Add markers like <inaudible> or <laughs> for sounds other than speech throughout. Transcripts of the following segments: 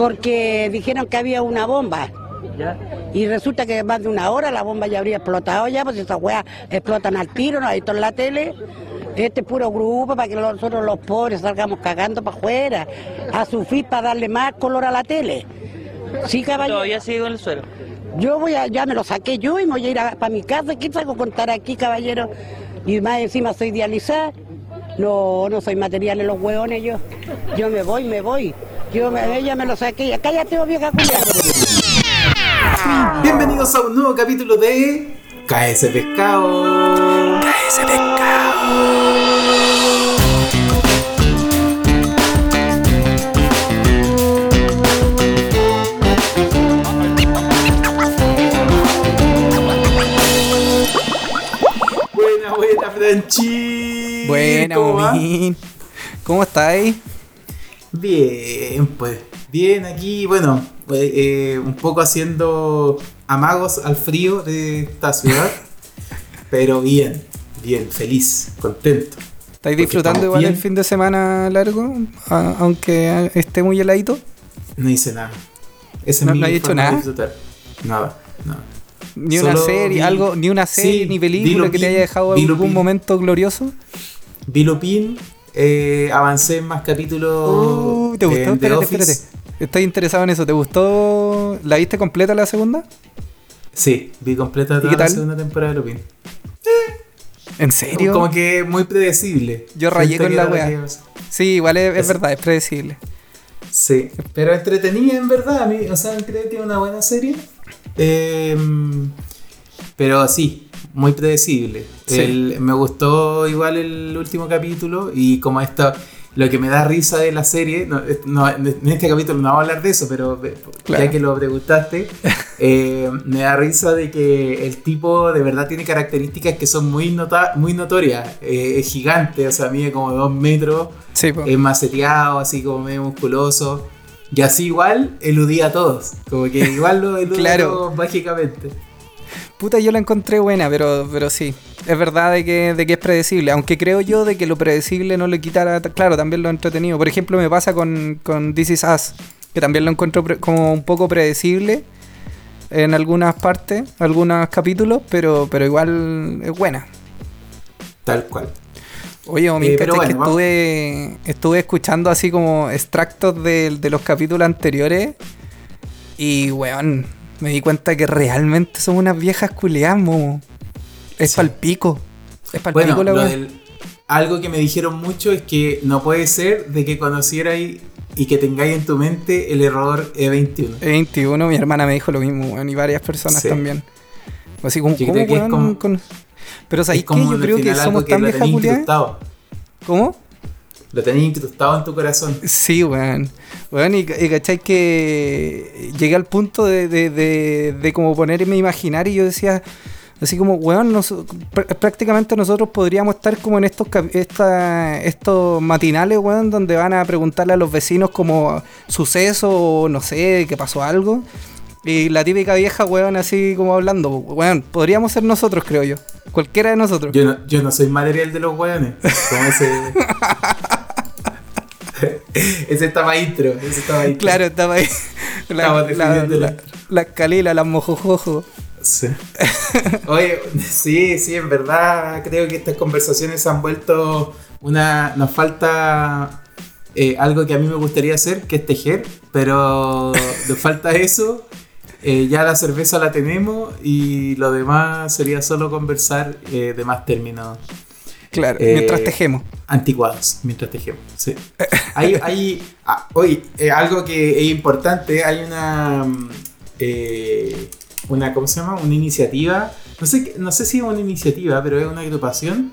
porque dijeron que había una bomba. Y resulta que más de una hora la bomba ya habría explotado ya, pues esas weas explotan al tiro, no hay todo en la tele. Este puro grupo para que nosotros los pobres salgamos cagando para afuera, a sufrir para darle más color a la tele. Sí, caballero. Todavía sigo en el suelo. Yo voy a, ya me lo saqué yo y me voy a ir para mi casa. ¿Qué salgo a contar aquí, caballero? Y más encima soy dializada. No, no soy material en los hueones yo. Yo me voy, me voy. Yo me, ella me lo saqué. Cállate, vieja culiada. Bienvenidos a un nuevo capítulo de KS Pescado. KS Buena, buena, Franchi. Buena, ¿Cómo. ¿Cómo estáis? Bien, pues. Bien, aquí, bueno, pues, eh, un poco haciendo amagos al frío de esta ciudad. <laughs> pero bien, bien, feliz, contento. ¿Estáis disfrutando igual bien. el fin de semana largo? A- aunque esté muy heladito. No hice nada. Ese ¿No- no has hecho nada? Nada, nada. Ni una Solo serie, vi- algo, ni una serie, Sí, ni película que te Lupin, haya dejado algún momento glorioso. Vi Lupin, eh, avancé en más capítulos. Uh, ¿Te gustó? en The Espérate, Office. espérate. Estoy interesado en eso. ¿Te gustó? ¿La viste completa la segunda? Sí, vi completa ¿Y toda qué la segunda temporada de Lupin. ¿En serio? Como que muy predecible. Yo rayé con la wea. Sí, igual es, es Es- verdad, es predecible. Sí, pero entretenida en verdad. a mí, o sea, creo que es una buena serie. Eh, pero sí, muy predecible. Sí. El- me gustó igual el último capítulo y como esto, lo que me da risa de la serie, no, no, en este capítulo no vamos a hablar de eso, pero eh, Claro. ya que lo preguntaste, <laughs> eh, me da risa de que el tipo de verdad tiene características que son muy, nota muy notorias. Eh, es gigante, o sea, mide como dos metros Sí, es maceteado, así como medio musculoso. Y así igual eludía a todos. Como que igual lo <laughs> eludía Claro. mágicamente. Puta, yo la encontré buena, pero, pero sí. Es verdad de que, de que es predecible. Aunque creo yo de que lo predecible no le quitara, claro, también lo entretenido. Por ejemplo, me pasa con, con This Is Us, que también lo encuentro como un poco predecible en algunas partes, algunos capítulos, pero, pero igual es buena. Tal cual. Oye, Omin, Eh, pero que bueno, vamos. estuve, estuve escuchando así como extractos de, de los capítulos anteriores y, weón, me di cuenta que realmente son unas viejas culeadas, mo. Es Sí. pa'l pico. Es pa'l Bueno, pico la del- algo que me dijeron mucho es que no puede ser de que conocierais y que tengáis en tu mente el error E E21. E21, mi hermana me dijo lo mismo, weón, y varias personas Sí. también. Así como, Yo ¿cómo, creo que es como- con- Pero ¿sabéis como Yo creo que somos que tan viejas culiadas. ¿Cómo? Lo tenéis incrustado en tu corazón. Sí, weón. Weón, y, y cachai que llegué al punto de, de, de, de como ponerme a imaginar y yo decía, así como, weón, nos- pr- prácticamente nosotros podríamos estar como en estos esta, estos matinales, weón, donde van a preguntarle a los vecinos como suceso o no sé, que pasó algo. Y la típica vieja, weón, así como hablando, weón, podríamos ser nosotros, creo yo. Cualquiera de nosotros. Yo no, yo no soy material de los hueones. Como ese. <laughs> <laughs> ese estaba intro. Ese estaba intro. Claro, estaba ahí. <laughs> La, la, la, la- las mojojojo. Sí. <laughs> Oye, sí, sí, en verdad creo que estas conversaciones han vuelto una. Nos falta eh, algo que a mí me gustaría hacer, que es tejer, pero nos falta eso. Eh, ya la cerveza la tenemos y lo demás sería solo conversar eh, de más términos Claro, Eh, mientras tejemos. anticuados mientras tejemos. Sí. Hay, hay ah, oye, eh, algo que es importante, hay una, mm, eh, una, ¿cómo se llama? Una iniciativa, no sé, no sé si es una iniciativa, pero es una agrupación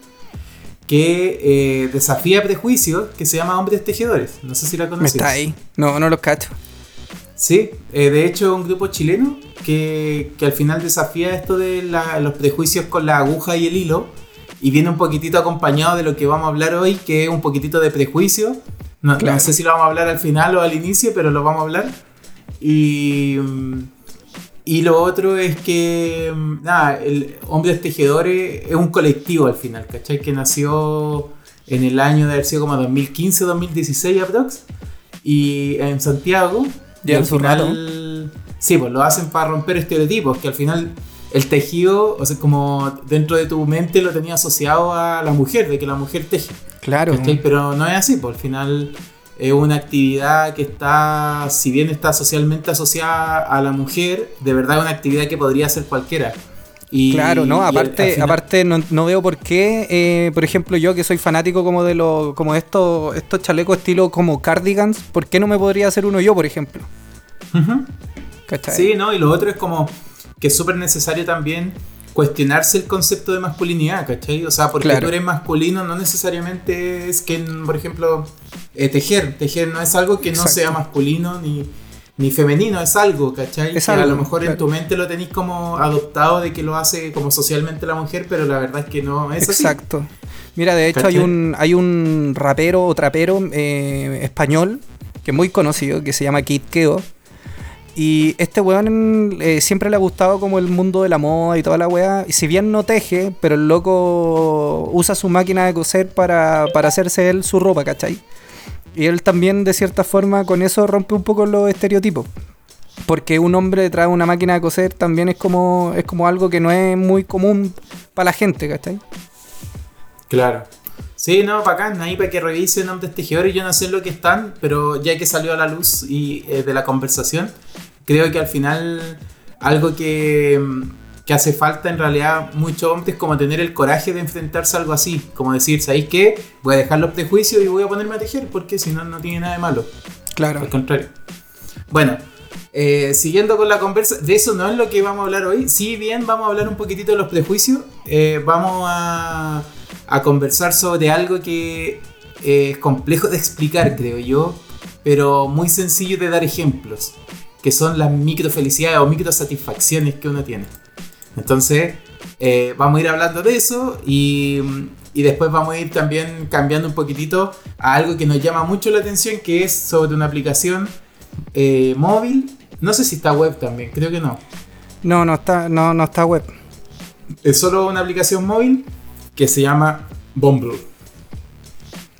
que desafía prejuicios que se llama Hombres Tejedores. No sé si la Me conoces. está ahí. No, no los cacho. Sí, eh, de hecho un grupo chileno que, que al final desafía esto de la- los prejuicios con la aguja y el hilo y viene un poquitito acompañado de lo que vamos a hablar hoy, que es un poquitito de prejuicio. No, no Claro. sé si lo vamos a hablar al final o al inicio, pero lo vamos a hablar. Y, y lo otro es que, nada, el Hombres Tejedores es un colectivo al final, ¿cachai? Que nació en el año de haber sido como 2015-2016 aprox. Y en Santiago. Y al final, sí, pues lo hacen para romper estereotipos, que al final el tejido, o sea, como dentro de tu mente lo tenía asociado a la mujer, de que la mujer teje. Claro. Pero no es así, pues al final es una actividad que está, si bien está socialmente asociada a la mujer, de verdad es una actividad que podría hacer cualquiera. Y, claro, no, aparte, aparte no, veo por qué, eh, por ejemplo, yo que soy fanático como de los, como estos, estos chalecos estilo como cardigans, ¿por qué no me podría hacer uno yo, por ejemplo? Sí, no, y lo otro es como que es súper necesario también cuestionarse el concepto de masculinidad, ¿cachai? O sea, porque tú eres masculino no necesariamente es que, por ejemplo, eh, tejer, tejer no es algo que no sea masculino ni, ni femenino, es algo, ¿cachai? que a lo mejor en tu mente lo tenéis como adoptado de que lo hace como socialmente la mujer, pero la verdad es que no es Exacto. Mira, de hecho hay un, hay un rapero o trapero eh, español que es muy conocido, que se llama Kid Keo. Y este weón eh, siempre le ha gustado como el mundo de la moda y toda la weá. Y si bien no teje, pero el loco usa su máquina de coser para, para hacerse él su ropa, ¿cachai? Y él también, de cierta forma, con eso rompe un poco los estereotipos. Porque un hombre detrás de una máquina de coser también es como, es como algo que no es muy común para la gente, ¿cachai? Claro. Sí, no, bacán, ahí para que revisen antes tejedores, yo no sé lo que están, pero ya que salió a la luz y eh, de la conversación, creo que al final algo que que hace falta en realidad mucho hombres como tener el coraje de enfrentarse a algo así, como decir, ¿sabéis qué? Voy a dejar los prejuicios y voy a ponerme a tejer porque si no, no tiene nada de malo. Claro. Al contrario. Bueno, eh, siguiendo con la conversa, de eso no es lo que vamos a hablar hoy. Si bien vamos a hablar un poquitito de los prejuicios, eh, vamos a, a, conversar sobre algo que es complejo de explicar, creo yo, pero muy sencillo de dar ejemplos, que son las micro felicidades o micro satisfacciones que uno tiene. Entonces, eh, vamos a ir hablando de eso y, después vamos a ir también cambiando un poquitito a algo que nos llama mucho la atención, que es sobre una aplicación eh, móvil. No sé si está web también, creo que no. No, no está, no, no está web. Es solo una aplicación móvil que se llama Bumble.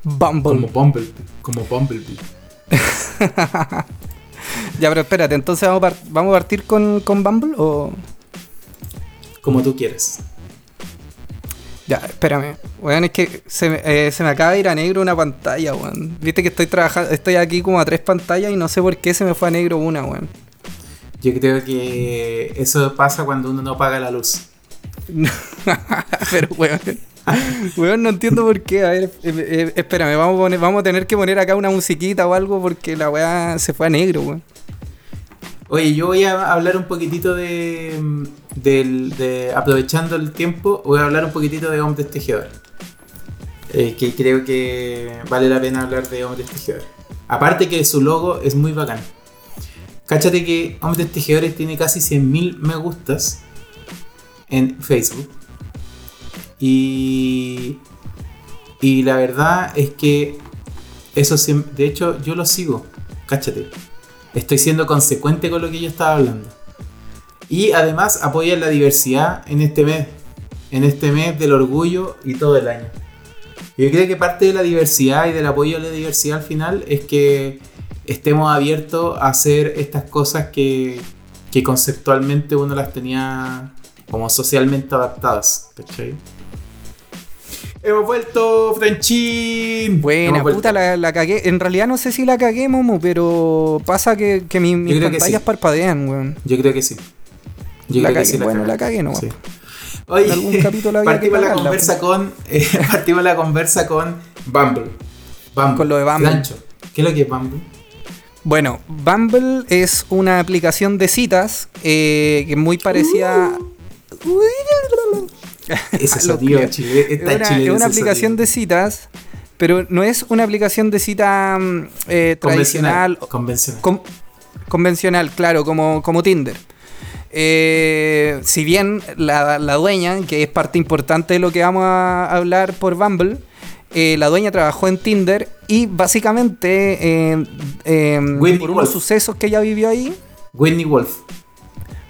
Bumble. Como Bumble, como Bumblebee. <laughs> ya, pero espérate, entonces vamos a, vamos a partir con, con Bumble o como tú quieres. Ya, espérame. Weón, es que se me, eh, se me acaba de ir a negro una pantalla, weón. Viste que estoy trabajando, estoy aquí como a tres pantallas y no sé por qué se me fue a negro una, weón. Yo creo que eso pasa cuando uno no apaga la luz. <laughs> Pero, weón. Weón, no entiendo por qué. A ver, eh, eh, espérame, vamos a, poner, vamos a tener que poner acá una musiquita o algo porque la weá se fue a negro, weón. Oye, yo voy a hablar un poquitito de, de, aprovechando el tiempo, voy a hablar un poquitito de hombres tejedores. Eh, que creo que vale la pena hablar de hombres tejedores. Aparte que su logo es muy bacán. Cáchate que Hombres Tejedores tiene casi 100.000 me gustas en Facebook. Y, y la verdad es que eso de hecho yo lo sigo. Cáchate estoy siendo consecuente con lo que yo estaba hablando. Y además apoyan la diversidad en este mes, en este mes del orgullo y todo el año. Yo creo que parte de la diversidad y del apoyo a la diversidad al final es que estemos abiertos a hacer estas cosas que, que conceptualmente uno las tenía como socialmente adaptadas. ¿cachai? Hemos vuelto, Frenchín. Buena, puta, la, cagué. En realidad no sé si la cagué, Momo, pero pasa que, que mi, mis pantallas parpadean, weón. Yo creo que sí. Yo la creo que sí. Bueno, la cagué, no. Sí. Oye, algún capítulo <laughs> había partimos, la conversa con, eh, <laughs> partimos la conversa con Bumble. Bumble. Con lo de Bumble. ¿Qué es lo que es Bumble? Bueno, Bumble es una aplicación de citas eh, que es muy parecida. Uh. <laughs> Ese sonido chile, es una, una aplicación de citas, pero no es una aplicación de cita mm, eh, tradicional. Convencional. convencional, claro, como, como Tinder. Eh, si bien la, dueña, que es parte importante de lo que vamos a hablar por Bumble, eh, la dueña trabajó en Tinder y básicamente por unos sucesos que ella vivió ahí. Whitney Wolf.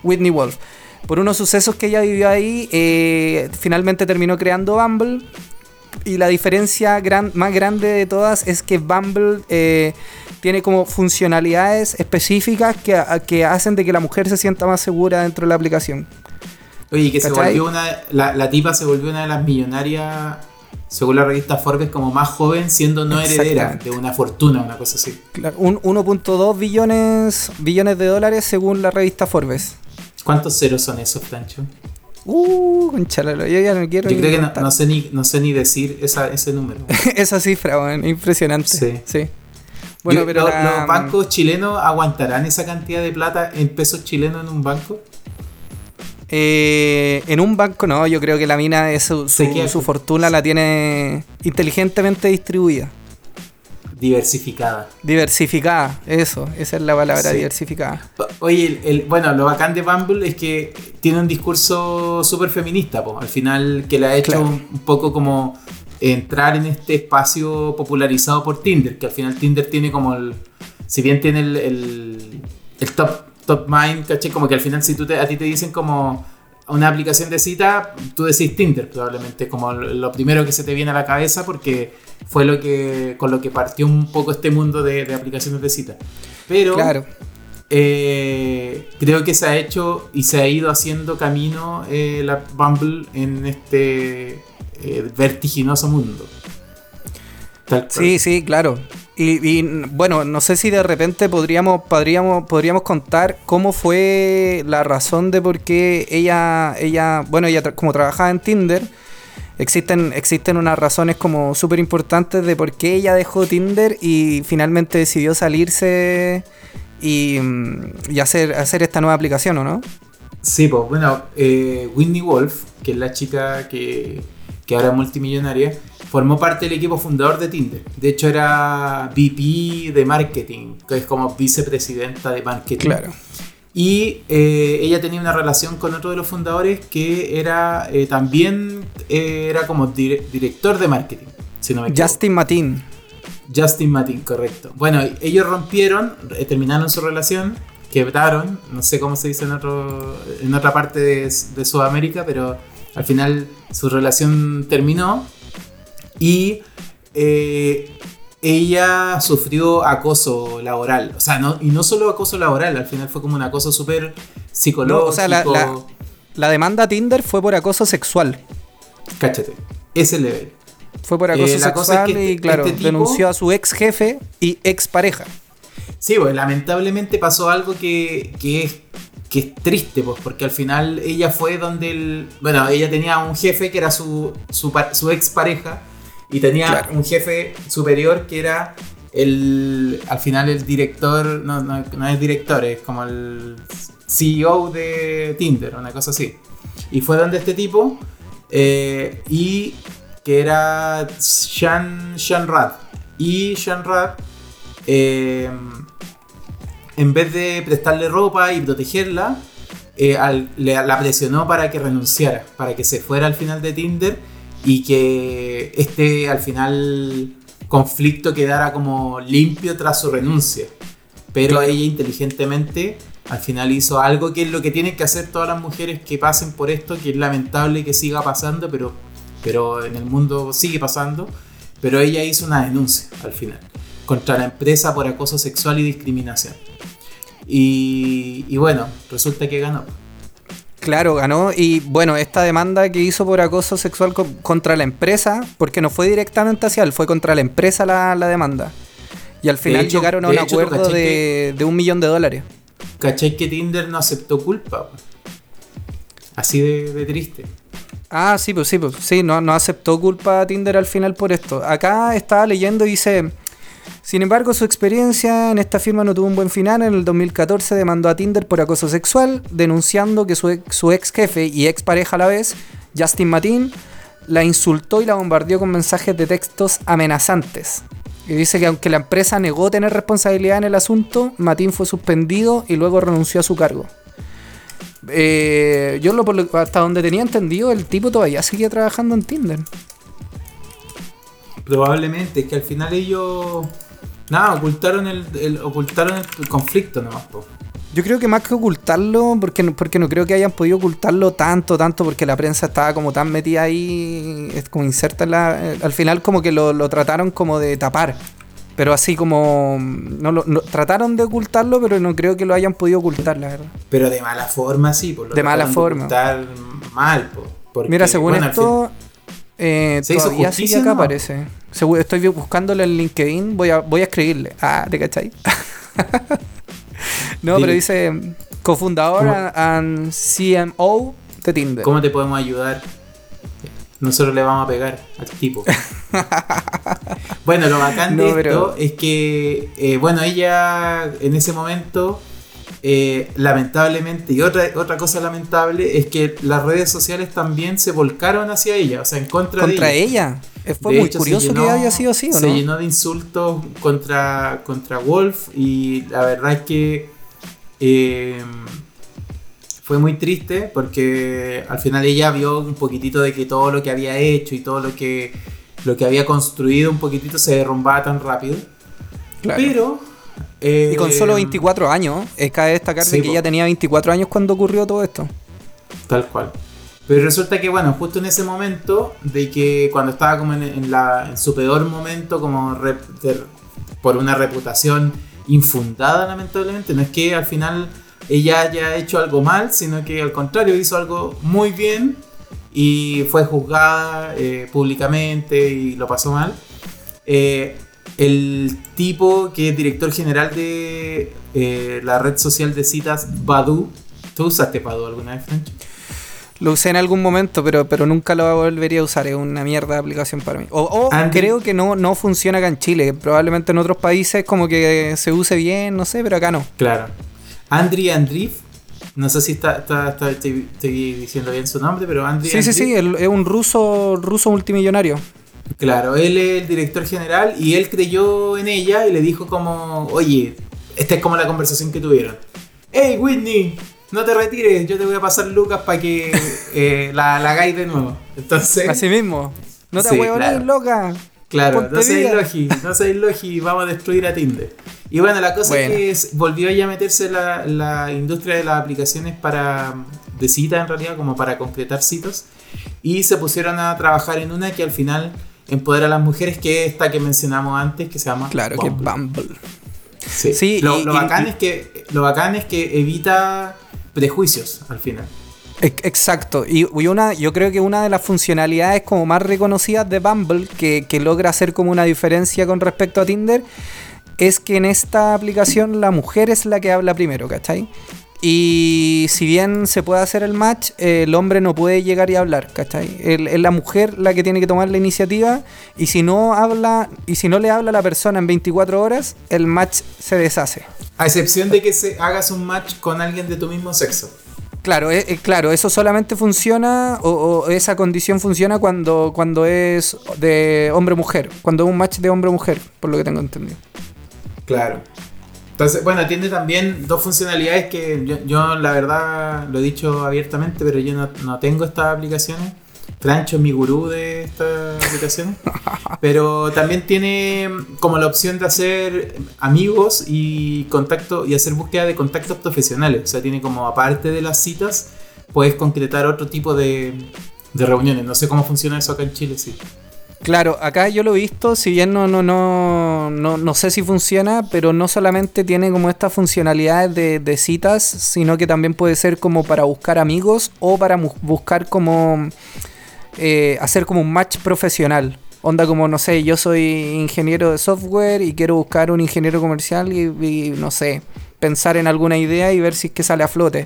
Whitney Wolf por unos sucesos que ella vivió ahí, eh, finalmente terminó creando Bumble. Y la diferencia más grande de todas es que Bumble eh, tiene como funcionalidades específicas que, que hacen de que la mujer se sienta más segura dentro de la aplicación. Oye, que se volvió una. La, la, tipa se volvió una de las millonarias, según la revista Forbes, como más joven, siendo no heredera de una fortuna, una cosa así. Claro, un 1.2 billones, billones de dólares según la revista Forbes. ¿Cuántos ceros son esos, Plancho? Uh, conchalalo, yo ya no quiero. Yo creo que no, no, sé ni, no sé ni decir esa, ese número. <laughs> esa cifra, bueno, impresionante. Sí. sí. Bueno, pero ¿Los bancos chilenos aguantarán esa cantidad de plata en pesos chilenos en un banco? Eh, en un banco no, yo creo que la mina, es su, su, fortuna la tiene inteligentemente distribuida. Diversificada. Diversificada, eso, esa es la palabra, diversificada. Oye, el, bueno, lo bacán de Bumble es que tiene un discurso súper feminista, al final que le ha hecho un, poco como entrar en este espacio popularizado por Tinder, que al final Tinder tiene como el, si bien tiene el, el, top, top mind, ¿caché? Como que al final si tú te, a ti te dicen como una aplicación de cita, tú decís Tinder probablemente, como lo primero que se te viene a la cabeza porque fue lo que con lo que partió un poco este mundo de, aplicaciones de cita. Pero claro. Eh, creo que se ha hecho y se ha ido haciendo camino eh, la Bumble en este eh, vertiginoso mundo. Sí, sí, claro. Y, bueno, no sé si de repente podríamos, podríamos, podríamos contar cómo fue la razón de por qué ella, ella bueno, ella como trabajaba en Tinder, existen, existen unas razones como súper importantes de por qué ella dejó Tinder y finalmente decidió salirse y, mm, hacer, hacer esta nueva aplicación, ¿o no? Sí, pues bueno, eh, Whitney Wolf, que es la chica que, que ahora es multimillonaria, formó parte del equipo fundador de Tinder. De hecho, era VP de marketing, que es como vicepresidenta de marketing. Claro. Y eh, ella tenía una relación con otro de los fundadores que era eh, también eh, era como director de marketing. Si no me Justin Matin. Justin Matin, correcto. Bueno, ellos rompieron, terminaron su relación, quebraron, no sé cómo se dice en, otro, en otra parte de, de Sudamérica, pero al final su relación terminó y eh, ella sufrió acoso laboral. O sea, no, y no solo acoso laboral, al final fue como un acoso súper psicológico. o sea, la, demanda Tinder fue por acoso sexual. Cáchate, ese level. Fue por acoso eh, sexual y, este claro, denunció a su ex jefe y ex pareja. Sí, pues lamentablemente pasó algo que, que es que es triste, pues, porque al final ella fue donde el. Bueno, ella tenía un jefe que era su, su, su ex pareja y tenía un jefe superior que era el. Al final el director. No, no, es director, es como el CEO de Tinder, una cosa así. Y fue donde este tipo. Eh, y que era Sean, Sean Rad. Y Sean Rad. Eh, en vez de prestarle ropa y protegerla, eh, la presionó para que renunciara, para que se fuera al final de Tinder y que este al final conflicto quedara como limpio tras su renuncia. Pero ella inteligentemente al final hizo algo que es lo que tienen que hacer todas las mujeres que pasen por esto, que es lamentable que siga pasando, pero, pero en el mundo sigue pasando. Pero ella hizo una denuncia al final contra la empresa por acoso sexual y discriminación. Y, bueno, resulta que ganó. Claro, ganó. Y bueno, esta demanda que hizo por acoso sexual contra la empresa, porque no fue directamente hacia él, fue contra la empresa la, demanda. Y al final llegaron a un acuerdo de, un millón de dólares. ¿Cachai que Tinder no aceptó culpa? Así de, triste. Ah, sí, pues sí, pues sí, no, no aceptó culpa a Tinder al final por esto. Acá estaba leyendo y dice sin embargo, su experiencia en esta firma no tuvo un buen final. En el 2014 demandó a Tinder por acoso sexual, denunciando que su ex, jefe y ex pareja a la vez, Justin Matin, la insultó y la bombardeó con mensajes de textos amenazantes. Y dice que aunque la empresa negó tener responsabilidad en el asunto, Matin fue suspendido y luego renunció a su cargo. Eh, yo lo, hasta donde tenía entendido, el tipo todavía seguía trabajando en Tinder. Probablemente, es que al final ellos. Nada, ocultaron el, ocultaron el conflicto nomás, Yo creo que más que ocultarlo, porque no, porque no creo que hayan podido ocultarlo tanto, tanto, porque la prensa estaba como tan metida ahí, es como inserta en la. Al final, como que lo, trataron como de tapar. Pero así como. No, lo- no- trataron de ocultarlo, pero no creo que lo hayan podido ocultar, la verdad. Pero de mala forma, sí. Por lo De mala forma. ocultar mal, po, porque, Mira, según bueno, esto. Eh, ¿Se hizo todavía sigue justicia, acá, no? parece. Estoy buscándole en LinkedIn. Voy a, voy a escribirle. Ah, ¿te cachai? <laughs> no, Dile. pero dice. Cofundador and, and CMO de Tinder. ¿Cómo te podemos ayudar? Nosotros le vamos a pegar al tipo. <laughs> bueno, lo bacán de No, esto pero- es que, eh, bueno, ella en ese momento, eh, lamentablemente, y otra, otra cosa lamentable es que las redes sociales también se volcaron hacia ella, o sea, en contra, Contra de ella. ella. Eh, Fue De muy hecho, curioso llenó- que haya sido así, ¿o Se no? llenó de insultos contra, contra Wolf y la verdad es que eh, fue muy triste porque al final ella vio un poquitito de que todo lo que había hecho y todo lo que, lo que había construido un poquitito se derrumbaba tan rápido. Claro. Pero... eh, Y con solo 24 años, es cabe destacar sí, de que po. ella tenía 24 años cuando ocurrió todo esto. Tal cual. Pero resulta que, bueno, justo en ese momento, de que cuando estaba como en, en la, en su peor momento, como de- por una reputación infundada, lamentablemente, no es que al final ella haya hecho algo mal, sino que al contrario hizo algo muy bien y fue juzgada eh, públicamente y lo pasó mal. Eh, el tipo que es director general de eh, la red social de citas Badu, ¿tú usaste Badu alguna vez, Francho? Lo usé en algún momento, pero, pero nunca lo volvería a usar. Es una mierda de aplicación para mí. O, creo que no, no funciona acá en Chile. Probablemente en otros países como que se use bien, no sé, pero acá no. Claro. Andri Andriv, no sé si está, está- está- estoy, estoy diciendo bien su nombre, pero Andri Sí, sí, sí, es un ruso, ruso multimillonario. Claro, él es el director general y él creyó en ella y le dijo como, oye, esta es como la conversación que tuvieron. Hey Whitney, no te retires, yo te voy a pasar lucas para que eh, la, la hagáis de nuevo. Entonces... Así mismo. No te Sí, huevones, claro. loca. Claro, Ponte no vida. logi, no seáis logi, vamos a destruir a Tinder. Y bueno, la cosa Bueno. es que es- volvió ya a meterse la, la industria de las aplicaciones para de cita en realidad, como para concretar citas. Y se pusieron a trabajar en una que al final empodera a las mujeres, que es esta que mencionamos antes, que se llama Claro, que Bumble. Bumble. Sí. Sí, lo, y- lo y- bacán y- es que, lo bacán es que evita prejuicios al final. Ex- Exacto, y, y una, yo creo que una de las funcionalidades como más reconocidas de Bumble, que, que logra hacer como una diferencia con respecto a Tinder, es que en esta aplicación la mujer es la que habla primero, ¿cachai? Y si bien se puede hacer el match, eh, el hombre no puede llegar y hablar, ¿cachai? Es la mujer la que tiene que tomar la iniciativa y si no habla, y si no le habla a la persona en 24 horas, el match se deshace. A excepción de que se, hagas un match con alguien de tu mismo sexo. Claro, eh, eh, claro, eso solamente funciona o, o esa condición funciona cuando, cuando es de hombre-mujer, cuando es un match de hombre-mujer, por lo que tengo entendido. Claro. Entonces, bueno, tiene también dos funcionalidades que yo, yo, la verdad lo he dicho abiertamente, pero yo no, no tengo estas aplicaciones. Francho es mi gurú de estas aplicaciones. <laughs> Pero también tiene como la opción de hacer amigos y contacto y hacer búsqueda de contactos profesionales. O sea, tiene como aparte de las citas, puedes concretar otro tipo de, de reuniones. No sé cómo funciona eso acá en Chile, sí. Claro, acá yo lo he visto, si bien no, no, no, no, no sé si funciona, pero no solamente tiene como estas funcionalidades de, citas, sino que también puede ser como para buscar amigos o para buscar como eh, hacer como un match profesional. Onda como, no sé, yo soy ingeniero de software y quiero buscar un ingeniero comercial y, y, no sé, pensar en alguna idea y ver si es que sale a flote.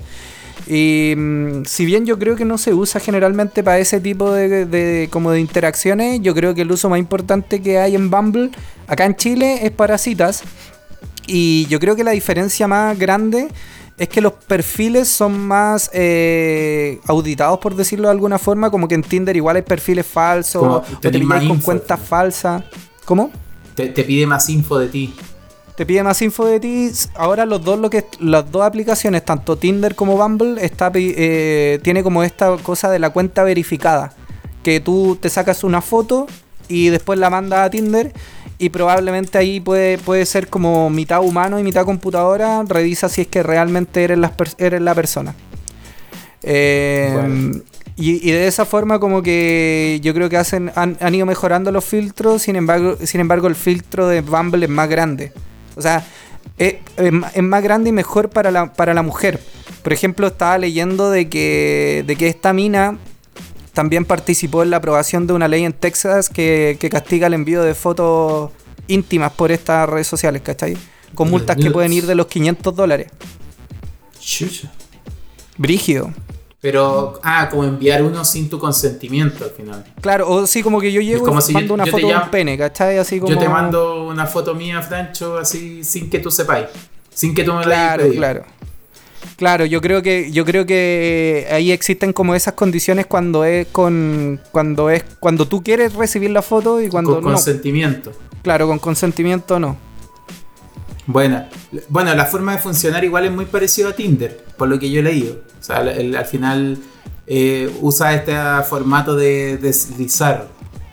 Y mm, si bien yo creo que no se usa generalmente para ese tipo de, de- como de interacciones, yo creo que el uso más importante que hay en Bumble acá en Chile es para citas. Y yo creo que la diferencia más grande es que los perfiles son más eh, auditados, por decirlo de alguna forma, como que en Tinder igual hay perfiles falsos, o te pilláis con cuentas falsas. ¿Cómo? Te, te pide más info de ti. Te pide más info de ti. Ahora los dos lo que las dos aplicaciones, tanto Tinder como Bumble, está eh, tiene como esta cosa de la cuenta verificada, que tú te sacas una foto y después la mandas a Tinder y probablemente ahí puede, puede ser como mitad humano y mitad computadora. Revisa si es que realmente eres, pers- eres la persona. Eh, Bueno. Y, de esa forma como que yo creo que hacen han, ido mejorando los filtros, sin embargo, sin embargo el filtro de Bumble es más grande. O sea, es, más grande y mejor para la, para la mujer. Por ejemplo, estaba leyendo de que, de que esta mina también participó en la aprobación de una ley en Texas que, que castiga el envío de fotos íntimas por estas redes sociales, ¿cachai? Con multas que pueden ir de los 500 dólares. Brígido. Pero, ah, como enviar uno sin tu consentimiento al final. Claro, o sí, como que yo llego y mando una foto de un pene, ¿cachai? Así como... Yo te mando una foto mía, Francho, así, sin que tú sepáis. Sin que tú me la Claro, claro. Claro, yo creo que yo creo que ahí existen como esas condiciones cuando es con cuando es cuando tú quieres recibir la foto y cuando con consentimiento. Claro, con consentimiento no. Bueno, bueno, la forma de funcionar igual es muy parecido a Tinder, por lo que yo he leído. O sea, al final eh, usa este formato de deslizar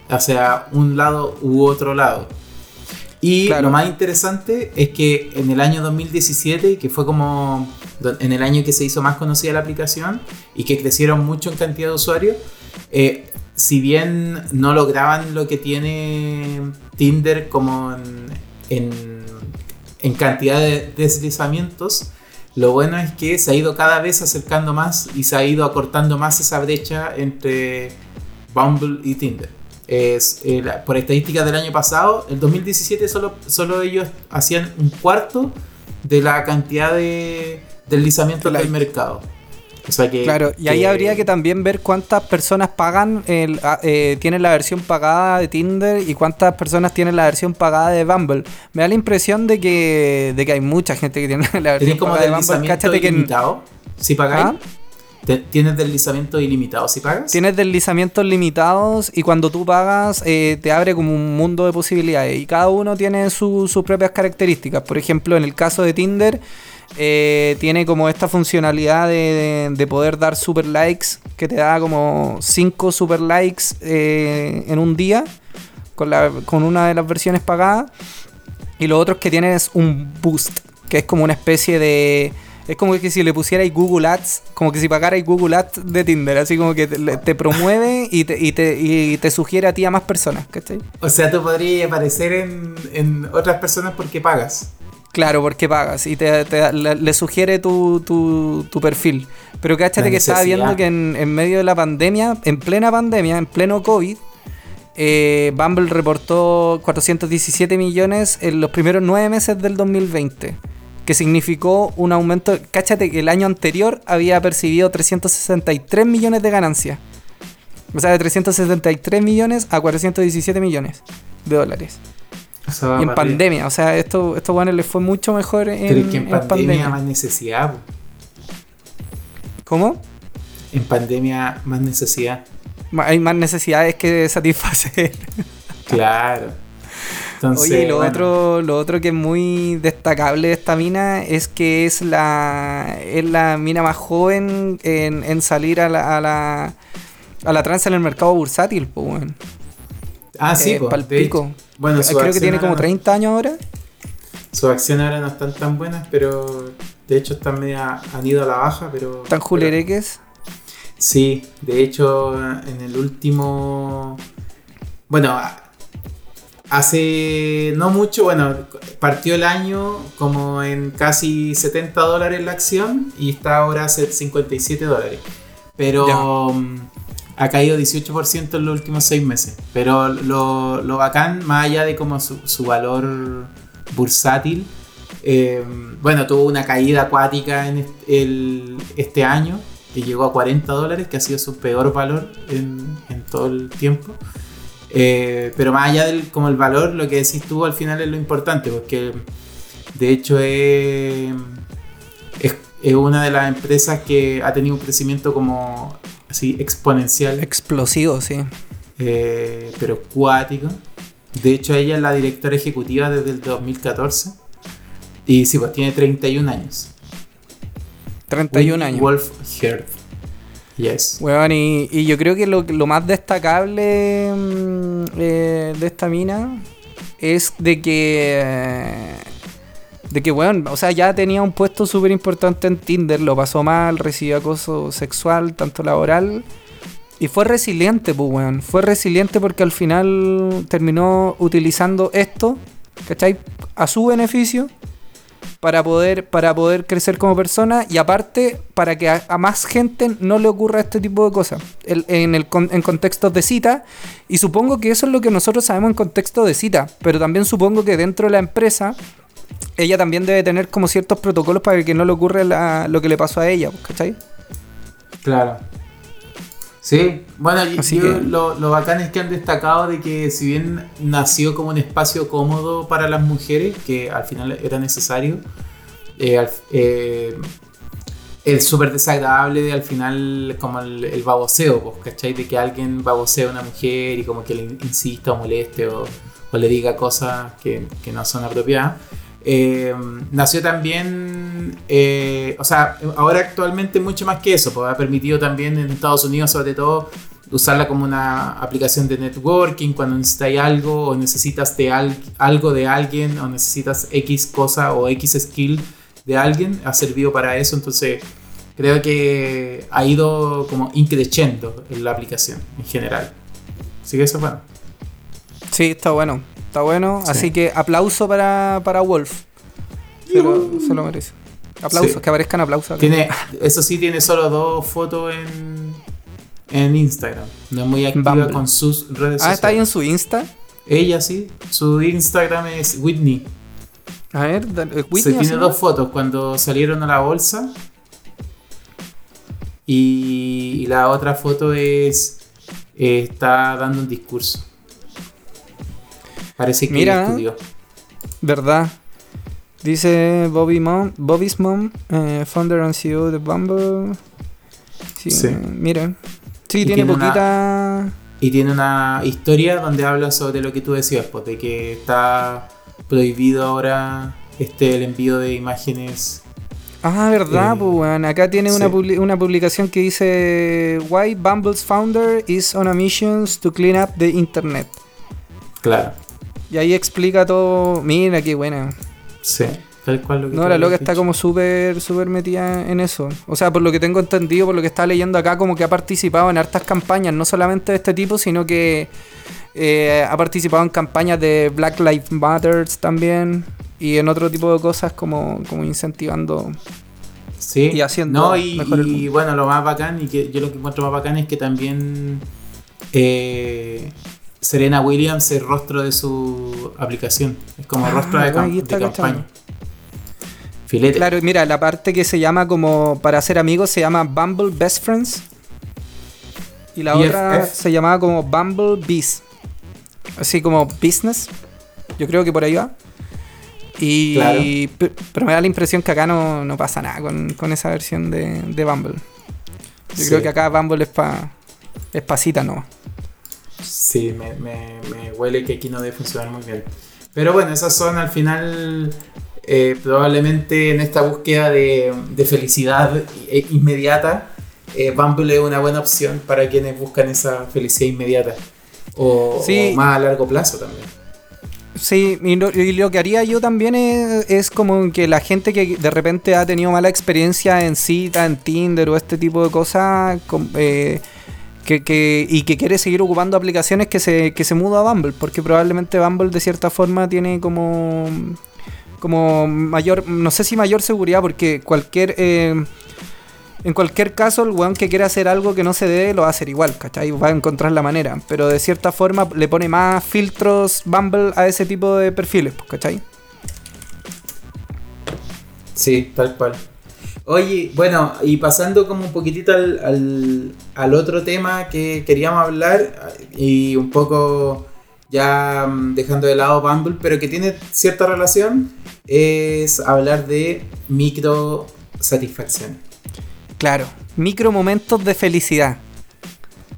hacia un lado u otro lado. Y lo más interesante es que en el año 2017, que fue como en el año que se hizo más conocida la aplicación y que crecieron mucho en cantidad de usuarios, eh, si bien no lograban lo que tiene Tinder como en, en, cantidad de deslizamientos, lo bueno es que se ha ido cada vez acercando más y se ha ido acortando más esa brecha entre Bumble y Tinder. Es, eh, por estadísticas del año pasado, el 2017 solo, solo ellos hacían un cuarto de la cantidad de deslizamientos del mercado claro, y ahí habría que también ver cuántas personas pagan, el, ah, eh, tienen la versión pagada de Tinder y cuántas personas tienen la versión pagada de Bumble. Me da la impresión de que, de que hay mucha gente que tiene <laughs> la versión pagada de Bumble. Cáchate ilimitado, si pagáis. ¿Ah? ¿Tienes deslizamiento ilimitado si pagas? Tienes deslizamientos limitados y cuando tú pagas eh, te abre como un mundo de posibilidades y cada uno tiene sus propias características. Por ejemplo, en el caso de Tinder eh, tiene como esta funcionalidad de, poder dar super likes, que te da como 5 super likes eh, en un día con, la, con una de las versiones pagadas. Y lo otro es que tienes un boost, que es como una especie de... Es como que si le pusierais Google Ads, como que si pagarais Google Ads de Tinder, así como que te, promueve <laughs> y te, y, te, y te, sugiere a ti a más personas, O sea, tú podrías aparecer en, en otras personas porque pagas. Claro, porque pagas y te, le, sugiere tu, tu, perfil. Pero cáchate que estaba viendo que en, medio de la pandemia, en plena pandemia, en pleno COVID, eh, Bumble reportó 417 millones en los primeros nueve meses del 2020. Que significó un aumento. Cáchate que el año anterior había percibido 363 millones de ganancias. O sea, de 373 millones a 417 millones de dólares y en pandemia, o sea, esto, esto bueno les fue mucho mejor en, Pero es que en, pandemia, más necesidad. ¿Cómo? En pandemia más necesidad. Hay más necesidades que satisfacer. <laughs> claro. Entonces, Oye, lo, otro, lo otro que es muy destacable de esta mina es que es la, es la mina más joven en, en salir a la, a la, a la trans en el mercado bursátil. Pues, bueno. Ah, sí, eh, palpico. Bueno, creo que tiene como 30 años ahora. Sus acciones ahora no están tan buenas, pero de hecho están media, han ido a la baja, pero... ¿Tan julereques? Sí, de hecho en el último... Bueno, hace no mucho, bueno, partió el año como en casi 70 dólares la acción y está ahora a 57 dólares. Pero ha caído 18% en los últimos seis meses. Pero lo, lo bacán, más allá de como su, valor bursátil, eh, bueno, tuvo una caída acuática en este, año, que llegó a 40 dólares, que ha sido su peor valor en, todo el tiempo. Eh, pero más allá del como el valor, lo que decís tú al final es lo importante, porque de hecho es, es una de las empresas que ha tenido un crecimiento como así exponencial. Explosivo, sí. Eh, pero cuático. De hecho, ella es la directora ejecutiva desde el 2014. Y sí, pues tiene 31 años. 31 años. Wolf Heard. Yes. Bueno, y, yo creo que lo, más destacable mm, eh, de esta mina es de que eh, de que, bueno, o sea, ya tenía un puesto súper importante en Tinder, lo pasó mal, recibió acoso sexual, tanto laboral Y fue resiliente, pues, weón. Fue resiliente porque al final terminó utilizando esto, ¿cachai? A su beneficio para poder, para poder crecer como persona y aparte para que a, más gente no le ocurra este tipo de cosas en, el, en contextos de cita. Y supongo que eso es lo que nosotros sabemos en contexto de cita, pero también supongo que dentro de la empresa ella también debe tener como ciertos protocolos para que no le ocurra lo que le pasó a ella, ¿cachai? Claro. Sí, bueno, lo, lo, bacán es que han destacado de que si bien nació como un espacio cómodo para las mujeres, que al final era necesario, eh, eh, es súper desagradable de al final como el, baboseo, pues, ¿cachai? De que alguien babosea a una mujer y como que le insista o moleste o, le diga cosas que, que no son apropiadas. Eh, nació también, eh, o sea, ahora actualmente mucho más que eso, porque ha permitido también en Estados Unidos sobre todo usarla como una aplicación de networking cuando necesitas algo o necesitas de algo de alguien o necesitas X cosa o X skill de alguien, ha servido para eso, entonces creo que ha ido como increciendo en la aplicación en general. Así que eso es bueno. Sí, está bueno. Está bueno. Así que aplauso para, para Wolf. Se lo, merece. Aplausos, que aparezcan aplausos. Tiene, eso sí, tiene solo dos fotos en, en Instagram. No es muy activa con sus redes sociales. Ah, ¿está ahí en su Insta? Ella sí. Su Instagram es Whitney. A ver, eh, Whitney. Se tiene dos fotos cuando salieron a la bolsa. Y, la otra foto es. Eh, está dando un discurso. Parece que Mira, estudió. ¿Verdad? Dice Bobby Mom, Bobby's Mom, eh, founder and CEO de Bumble. Sí, sí. mira. Sí, tiene, poquita. y tiene una historia donde habla sobre lo que tú decías, pues, de que está prohibido ahora este el envío de imágenes. Ah, verdad, eh, pues, bueno. Acá tiene una, una publicación que dice Why Bumble's founder is on a mission to clean up the internet. Claro. Y ahí explica todo. Mira qué buena. Sí, tal cual lo que No, la loca está como súper, súper metida en eso. O sea, por lo que tengo entendido, por lo que está leyendo acá, como que ha participado en hartas campañas, no solamente de este tipo, sino que eh, ha participado en campañas de Black Lives Matter también y en otro tipo de cosas como, como incentivando sí. y haciendo no, y, y bueno, lo más bacán y que yo lo que encuentro más bacán es que también eh, Serena Williams es rostro de su aplicación. Es como ah, rostro de, campaña. Filete. Claro, mira, la parte que se llama como para ser amigos se llama Bumble Best Friends. Y la otra se llamaba como Bumble Bees. Así como business. Yo creo que por ahí va. Y, Pero me da la impresión que acá no, pasa nada con, esa versión de, Bumble. Yo creo que acá Bumble es para es pasita, ¿no? Sí, me, me, huele que aquí no debe funcionar muy bien. Pero bueno, esas son al final eh, probablemente en esta búsqueda de, felicidad inmediata, eh, Bumble es una buena opción para quienes buscan esa felicidad inmediata. O, más a largo plazo también. Sí, y lo, que haría yo también es, como que la gente que de repente ha tenido mala experiencia en cita, en Tinder o este tipo de cosas, eh, que, y que quiere seguir ocupando aplicaciones que se, que se muda a Bumble, porque probablemente Bumble de cierta forma tiene como, como mayor, no sé si mayor seguridad, porque cualquier... Eh, en cualquier caso, el weón que quiere hacer algo que no se debe, lo va a hacer igual, ¿cachai? Va a encontrar la manera. Pero de cierta forma le pone más filtros Bumble a ese tipo de perfiles, ¿cachai? Sí, tal cual. Oye, bueno, y pasando como un poquitito al, otro tema que queríamos hablar y un poco ya mm, dejando de lado Bumble, pero que tiene cierta relación, es hablar de micro satisfacción. Claro, micro momentos de felicidad.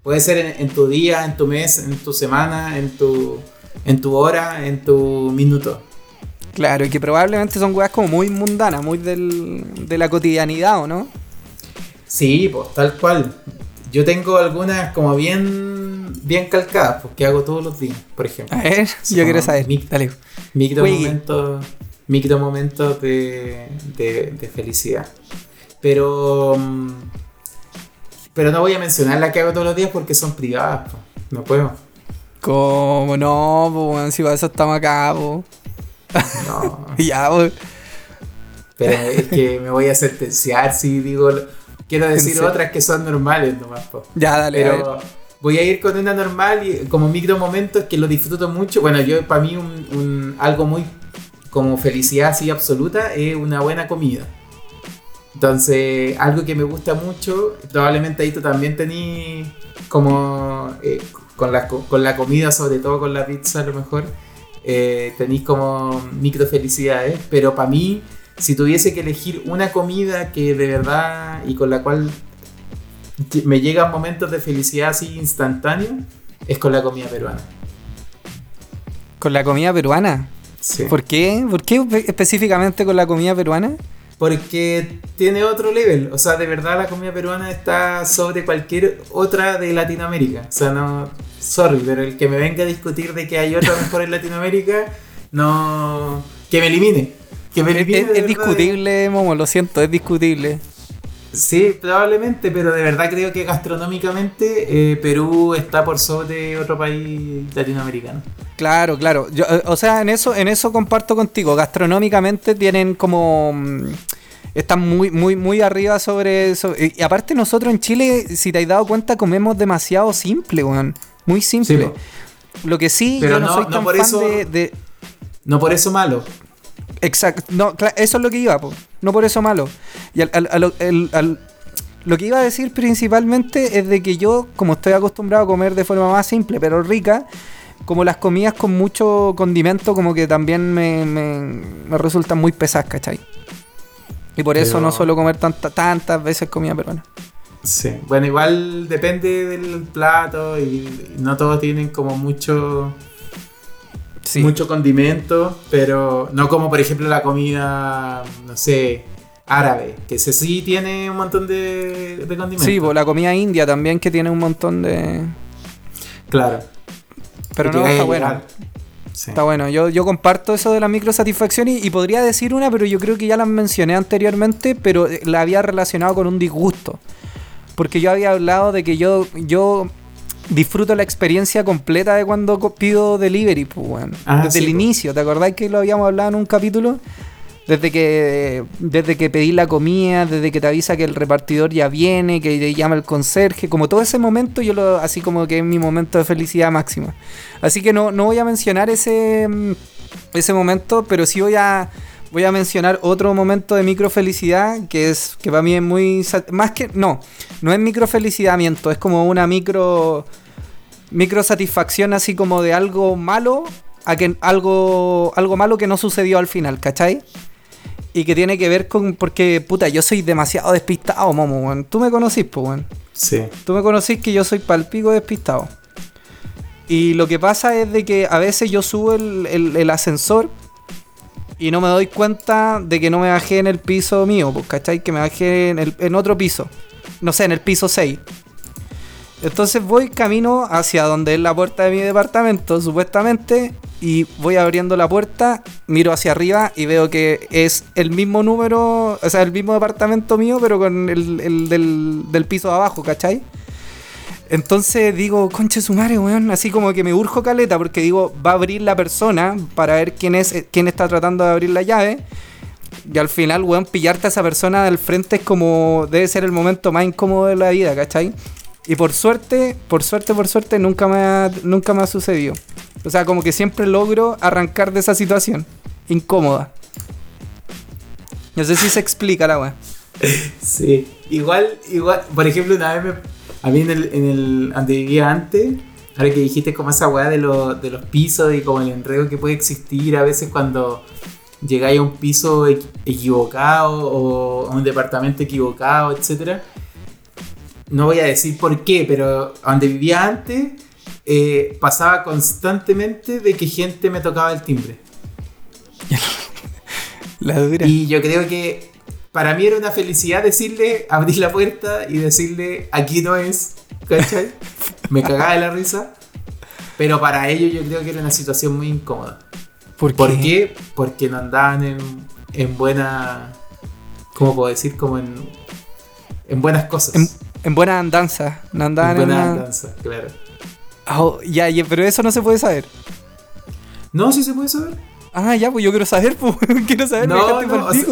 Puede ser en, en, tu día, en tu mes, en tu semana, en tu, en tu hora, en tu minuto. Claro, y que probablemente son weas como muy mundanas, muy del, de la cotidianidad, ¿o no? Sí, pues tal cual. Yo tengo algunas como bien bien calcadas, porque hago todos los días, por ejemplo. A ver, yo quiero saber. Dale. Micro momentos, micro momentos de, de, felicidad. Pero mm, Pero no voy a mencionar la que hago todos los días porque son privadas, po. no puedo. ¿Cómo no? po, weón? si para eso estamos acá, po. No. <laughs> ya. Pero es que me voy a sentenciar si digo. Quiero decir otras que son normales nomás, po. Ya, dale. a. Pero voy a ir con una normal y como micro momentos que lo disfruto mucho. Bueno, yo para mí un, un- algo muy como felicidad así absoluta es una buena comida. Entonces, algo que me gusta mucho, probablemente ahí tú también tenés como eh, con, la, co- con la comida, sobre todo con la pizza a lo mejor, eh, tenéis como micro felicidades, pero para mí, si tuviese que elegir una comida que de verdad y con la cual me llegan momentos de felicidad así instantáneos, es con la comida peruana. Con la comida peruana. Sí. ¿Por qué? ¿Por qué espe- específicamente con la comida peruana? Porque tiene otro level. O sea, de verdad la comida peruana está sobre cualquier otra de Latinoamérica. O sea, no. Sorry, pero el que me venga a discutir de que hay otra mejor en Latinoamérica, no. Que me elimine. Que me Es, elimine. es- discutible, Momo, lo siento, es discutible. Sí, probablemente, pero de verdad creo que gastronómicamente eh, Perú está por sobre otro país latinoamericano. Claro, claro. Yo, eh, o sea, en eso, en eso comparto contigo. Gastronómicamente tienen como. mm, Están muy, muy, muy arriba sobre eso. Y, y aparte, nosotros en Chile, si te has dado cuenta, comemos demasiado simple, weón. Muy simple. Sí. Lo que sí, Pero yo no, no- soy no tan por fan eso- de, de- No por eso malo. Exacto. No, eso es lo que iba, po. no por eso malo. Y al, lo- el- al- lo que iba a decir principalmente es de que yo, como estoy acostumbrado a comer de forma más simple pero rica, como las comidas con mucho condimento, como que también me, me- me resultan muy pesadas, ¿cachai? Y por eso no suelo comer tanta- tantas veces comida peruana. Sí. Bueno, igual depende del plato y no todos tienen como mucho. Sí. mucho condimento, pero no como por ejemplo la comida, no sé, árabe, que ese sí tiene un montón de, de condimentos. Sí, po, la comida india también que tiene un montón de... Claro. Pero no, está bueno. Sí. Está bueno, yo, yo comparto eso de la microsatisfacción y, y podría decir una, pero yo creo que ya la mencioné anteriormente, pero eh, la había relacionado con un disgusto. Porque yo había hablado de que yo, yo disfruto la experiencia completa de cuando pido delivery, pues, weón. Ah, Desde sí, el inicio, ¿te acordás que lo habíamos hablado en un capítulo? Desde que, desde que pedí la comida, desde que te avisa que el repartidor ya viene, que te llama el conserje, como todo ese momento, yo lo, así como que es mi momento de felicidad máxima. Así que no, no voy a mencionar ese, mm, ese momento, pero sí voy a, voy a mencionar otro momento de microfelicidad que es que para mí es muy más que no, no es microfelicidad, miento, es como una micro micro satisfacción así como de algo malo a que algo algo malo que no sucedió al final, ¿cachai? Y que tiene que ver con porque puta, yo soy demasiado despistado, momo, weón. Tú me conocís, pues, weón. Sí. Tú me conocís que yo soy palpico despistado. Y lo que pasa es de que a veces yo subo el, el- el ascensor y no me doy cuenta de que no me bajé en el piso mío, pues, ¿cachai? Que me bajé en, el- en otro piso. No sé, en el piso 6. Entonces voy camino hacia donde es la puerta de mi departamento, supuestamente, y voy abriendo la puerta, miro hacia arriba y veo que es el mismo número, o sea, el mismo departamento mío, pero con el, el del, del piso abajo, ¿cachai? Entonces digo, conche su madre, weón, así como que me urjo caleta, porque digo, va a abrir la persona para ver quién es, eh, quién está tratando de abrir la llave. Y al final, weón, pillarte a esa persona del frente es como, debe ser el momento más incómodo de la vida, ¿cachai? Y por suerte, por suerte, por suerte, nunca me ha, nunca me ha sucedido. O sea, como que siempre logro arrancar de esa situación incómoda. No sé si se explica la weá. <laughs> Sí. Igual, igual, por ejemplo, una vez me, a mí en el, en el donde vivía antes, ahora que dijiste como esa weá de, lo- de los pisos y como el enredo que puede existir a veces cuando llegáis a un piso equi- equivocado o a un departamento equivocado, etcétera. No voy a decir por qué, pero donde vivía antes eh, pasaba constantemente de que gente me tocaba el timbre. <laughs> La dura. Y yo creo que para mí era una felicidad decirle, abrir la puerta y decirle, aquí no es, ¿cachai? Me cagaba de la risa. Pero para ellos yo creo que era una situación muy incómoda. ¿Por ¿Por qué? Porque no andaban en, en buena... ¿Cómo puedo decir? Como en, en buenas cosas. En- En buena andanza. No andaban en en buena una- andanza, claro. Oh, ya, ya, pero eso no se puede saber. No, sí se puede saber. Ah, ya, pues yo quiero saber, <laughs> pues. quiero saber, No, no, o sea.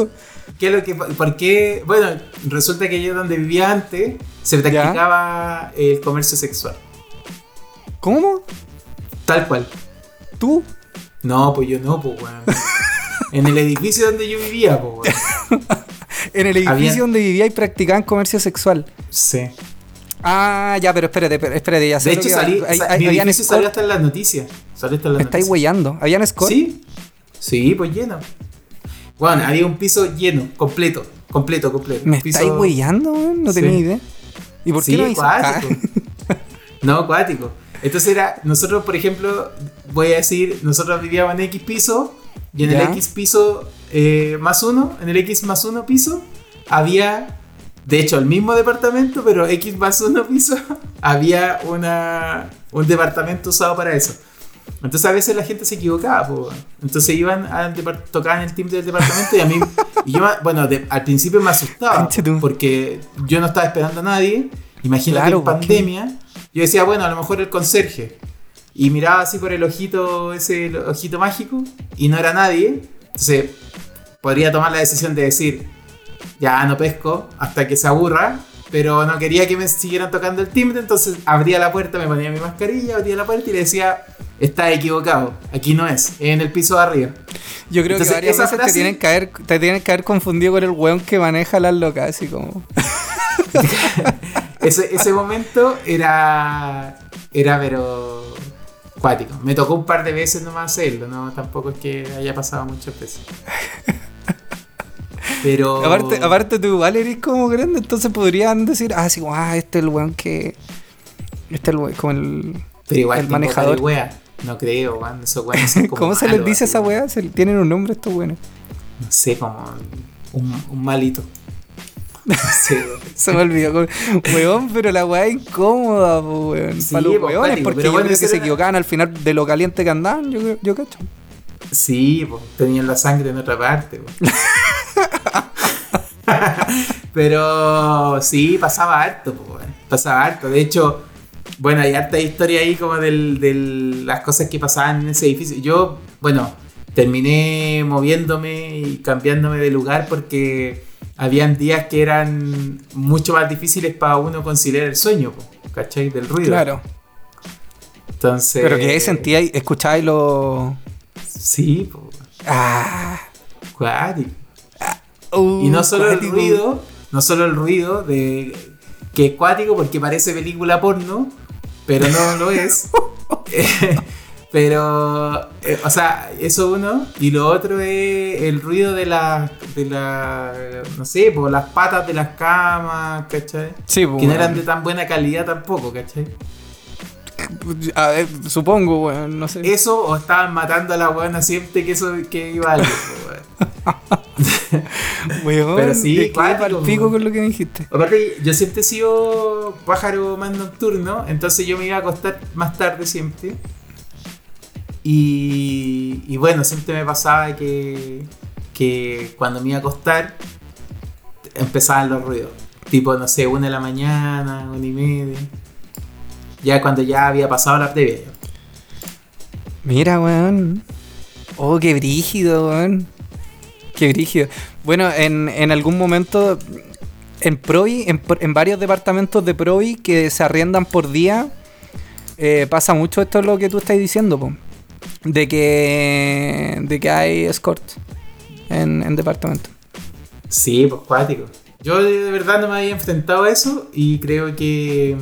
¿Qué es lo que, ¿Por qué? Bueno, resulta que yo donde vivía antes se practicaba el comercio sexual. ¿Cómo? Tal cual. ¿Tú? No, pues yo no, pues weón. <laughs> en el edificio donde yo vivía, pues weón. <laughs> En el edificio Habían- donde vivía y practicaban comercio sexual. Sí. Ah, ya, pero espérate, espérate, ya sé De hecho, salí, hay- hay- mi habían edificio salió hasta en las noticias. Salió hasta en Me estáis huellando. ¿Habían score? Sí, sí, pues lleno. Bueno, había un piso lleno, completo, completo, completo. ¿Me piso- estáis huellando? No Sí. tenía idea. ¿Y por qué Sí, acuático. No, acuático. Entonces era, nosotros, por ejemplo, voy a decir, nosotros vivíamos en X piso y en Ya. el X piso eh, más uno, en el X más uno piso, había, de hecho, el mismo departamento, pero X más uno piso, <laughs> había una, un departamento usado para eso. Entonces a veces la gente se equivocaba, po, entonces iban depart- tocaban el timbre del departamento y a mí, y yo bueno, de- al principio me asustaba porque yo no estaba esperando a nadie. Imagínate Claro, en pandemia. Yo decía, bueno, a lo mejor el conserje. Y miraba así por el ojito, ese ojito mágico, y no era nadie. Entonces, podría tomar la decisión de decir, ya no pesco hasta que se aburra, pero no quería que me siguieran tocando el timbre, entonces abría la puerta, me ponía mi mascarilla, abría la puerta y le decía, está equivocado, aquí no es, es en el piso de arriba. Yo creo Entonces, que varias te tienen, que haber, te tienen que haber confundido con el weón que maneja las locas, así como. <laughs> Ese, ese momento era, era pero cuático. Me tocó un par de veces nomás hacerlo, no tampoco es que haya pasado muchas veces. <laughs> Pero Aparte, aparte tú igual eres como grande, entonces podrían decir, ah, sí, ah, este es el weón que. Este es el weón, como el. pero igual el manejador. wea. No creo, weón, esos weones son <laughs> como ¿Cómo se les dice a esa weá? Tienen un nombre estos weones. No sé, como un, un malito. No sé. <laughs> Se me olvidó. Weón, pero la weá es incómoda, weón. Sí, Para los po, weones, porque yo bueno, creo que se equivocaban al final de lo caliente que andaban, yo, yo cacho. Sí, pues, tenían la sangre en otra parte. pues. <laughs> <laughs> Pero sí, pasaba harto, pues, pasaba harto. De hecho, bueno, hay harta historia ahí como de las cosas que pasaban en ese edificio. Yo, bueno, terminé moviéndome y cambiándome de lugar porque habían días que eran mucho más difíciles para uno conciliar el sueño, pues, ¿cachai? Del ruido. Claro. Entonces... Pero que sentíais, escucháis lo. Sí, pues, Ah. cuático. Uh, Y no solo el ruido, no solo el ruido de que es cuático porque parece película porno, pero no lo es. <laughs> Eh, pero, eh, o sea, eso uno. Y lo otro es el ruido de las, de la, no sé, por las patas de las camas, ¿cachai? Sí, pues, Que no eran de tan buena calidad tampoco, ¿cachai? A ver, supongo, weón, no sé. Eso o estaban matando a la buena siempre que eso que iba algo, weón. <laughs> Weón, pero sí, pa'l pico con lo que dijiste. Aparte, yo siempre he sido pájaro más nocturno, entonces yo me iba a acostar más tarde siempre. Y, y bueno, siempre me pasaba que, que cuando me iba a acostar empezaban los ruidos. Tipo, no sé, una de la mañana, una y media. Ya cuando ya había pasado la previa. Mira, weón. Oh, qué brígido, weón. Qué brígido. Bueno, en, en algún momento, en Provi, en, por- en varios departamentos de Provi que se arriendan por día, eh, pasa mucho esto es lo que tú estás diciendo, po. De que, de que hay escort en, en departamento. Sí, pues cuático. Yo de verdad no me había enfrentado a eso y creo que.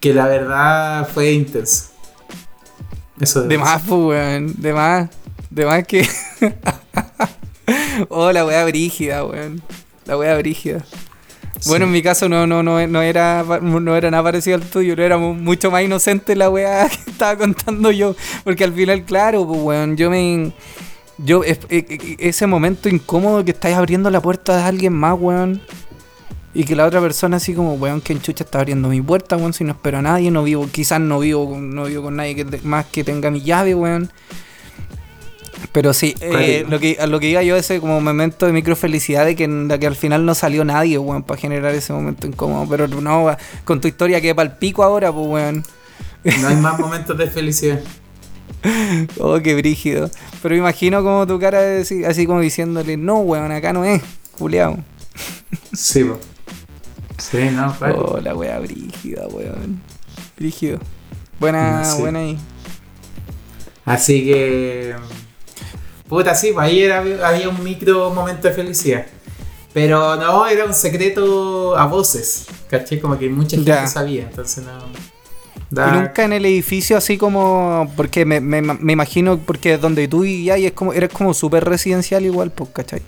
Que la verdad fue intenso. Eso De más, pues, weón. De más. De más que. <laughs> oh, la weá brígida, weón. La weá brígida. Bueno, en mi caso no, no, no, no, era, no era nada parecido al tuyo, no era mu- mucho más inocente la weá <laughs> que estaba contando yo. Porque al final, claro, pues weón, yo me. Yo, es- e- e- ese momento incómodo que estáis abriendo la puerta de alguien más, weón. Y que la otra persona así como, weón, que en chucha está abriendo mi puerta, weón, si no espero a nadie, no vivo, quizás no vivo, con- no vivo con nadie que te- más que tenga mi llave, weón. Pero sí, eh, lo, que, a lo que iba yo ese como momento de microfelicidad de que, de que al final no salió nadie, weón, para generar ese momento incómodo. Pero no, con tu historia que para el pico ahora, pues, weón. No hay más momentos de felicidad. <laughs> oh, qué brígido. Pero imagino como tu cara así, así como diciéndole, no, weón, acá no es, Julián. Sí, po. Sí, no, Oh, la wea brígida, weón. Brígido. Buena, buena ahí. Así que. Puta, sí, pues ahí había un micro momento de felicidad. Pero no, era un secreto a voces. ¿Caché? Como que mucha gente sabía, entonces no. Y nunca en el edificio así como. Porque me, me, me imagino, porque donde tú vivías es como, eres como súper residencial igual, pues, ¿cachai?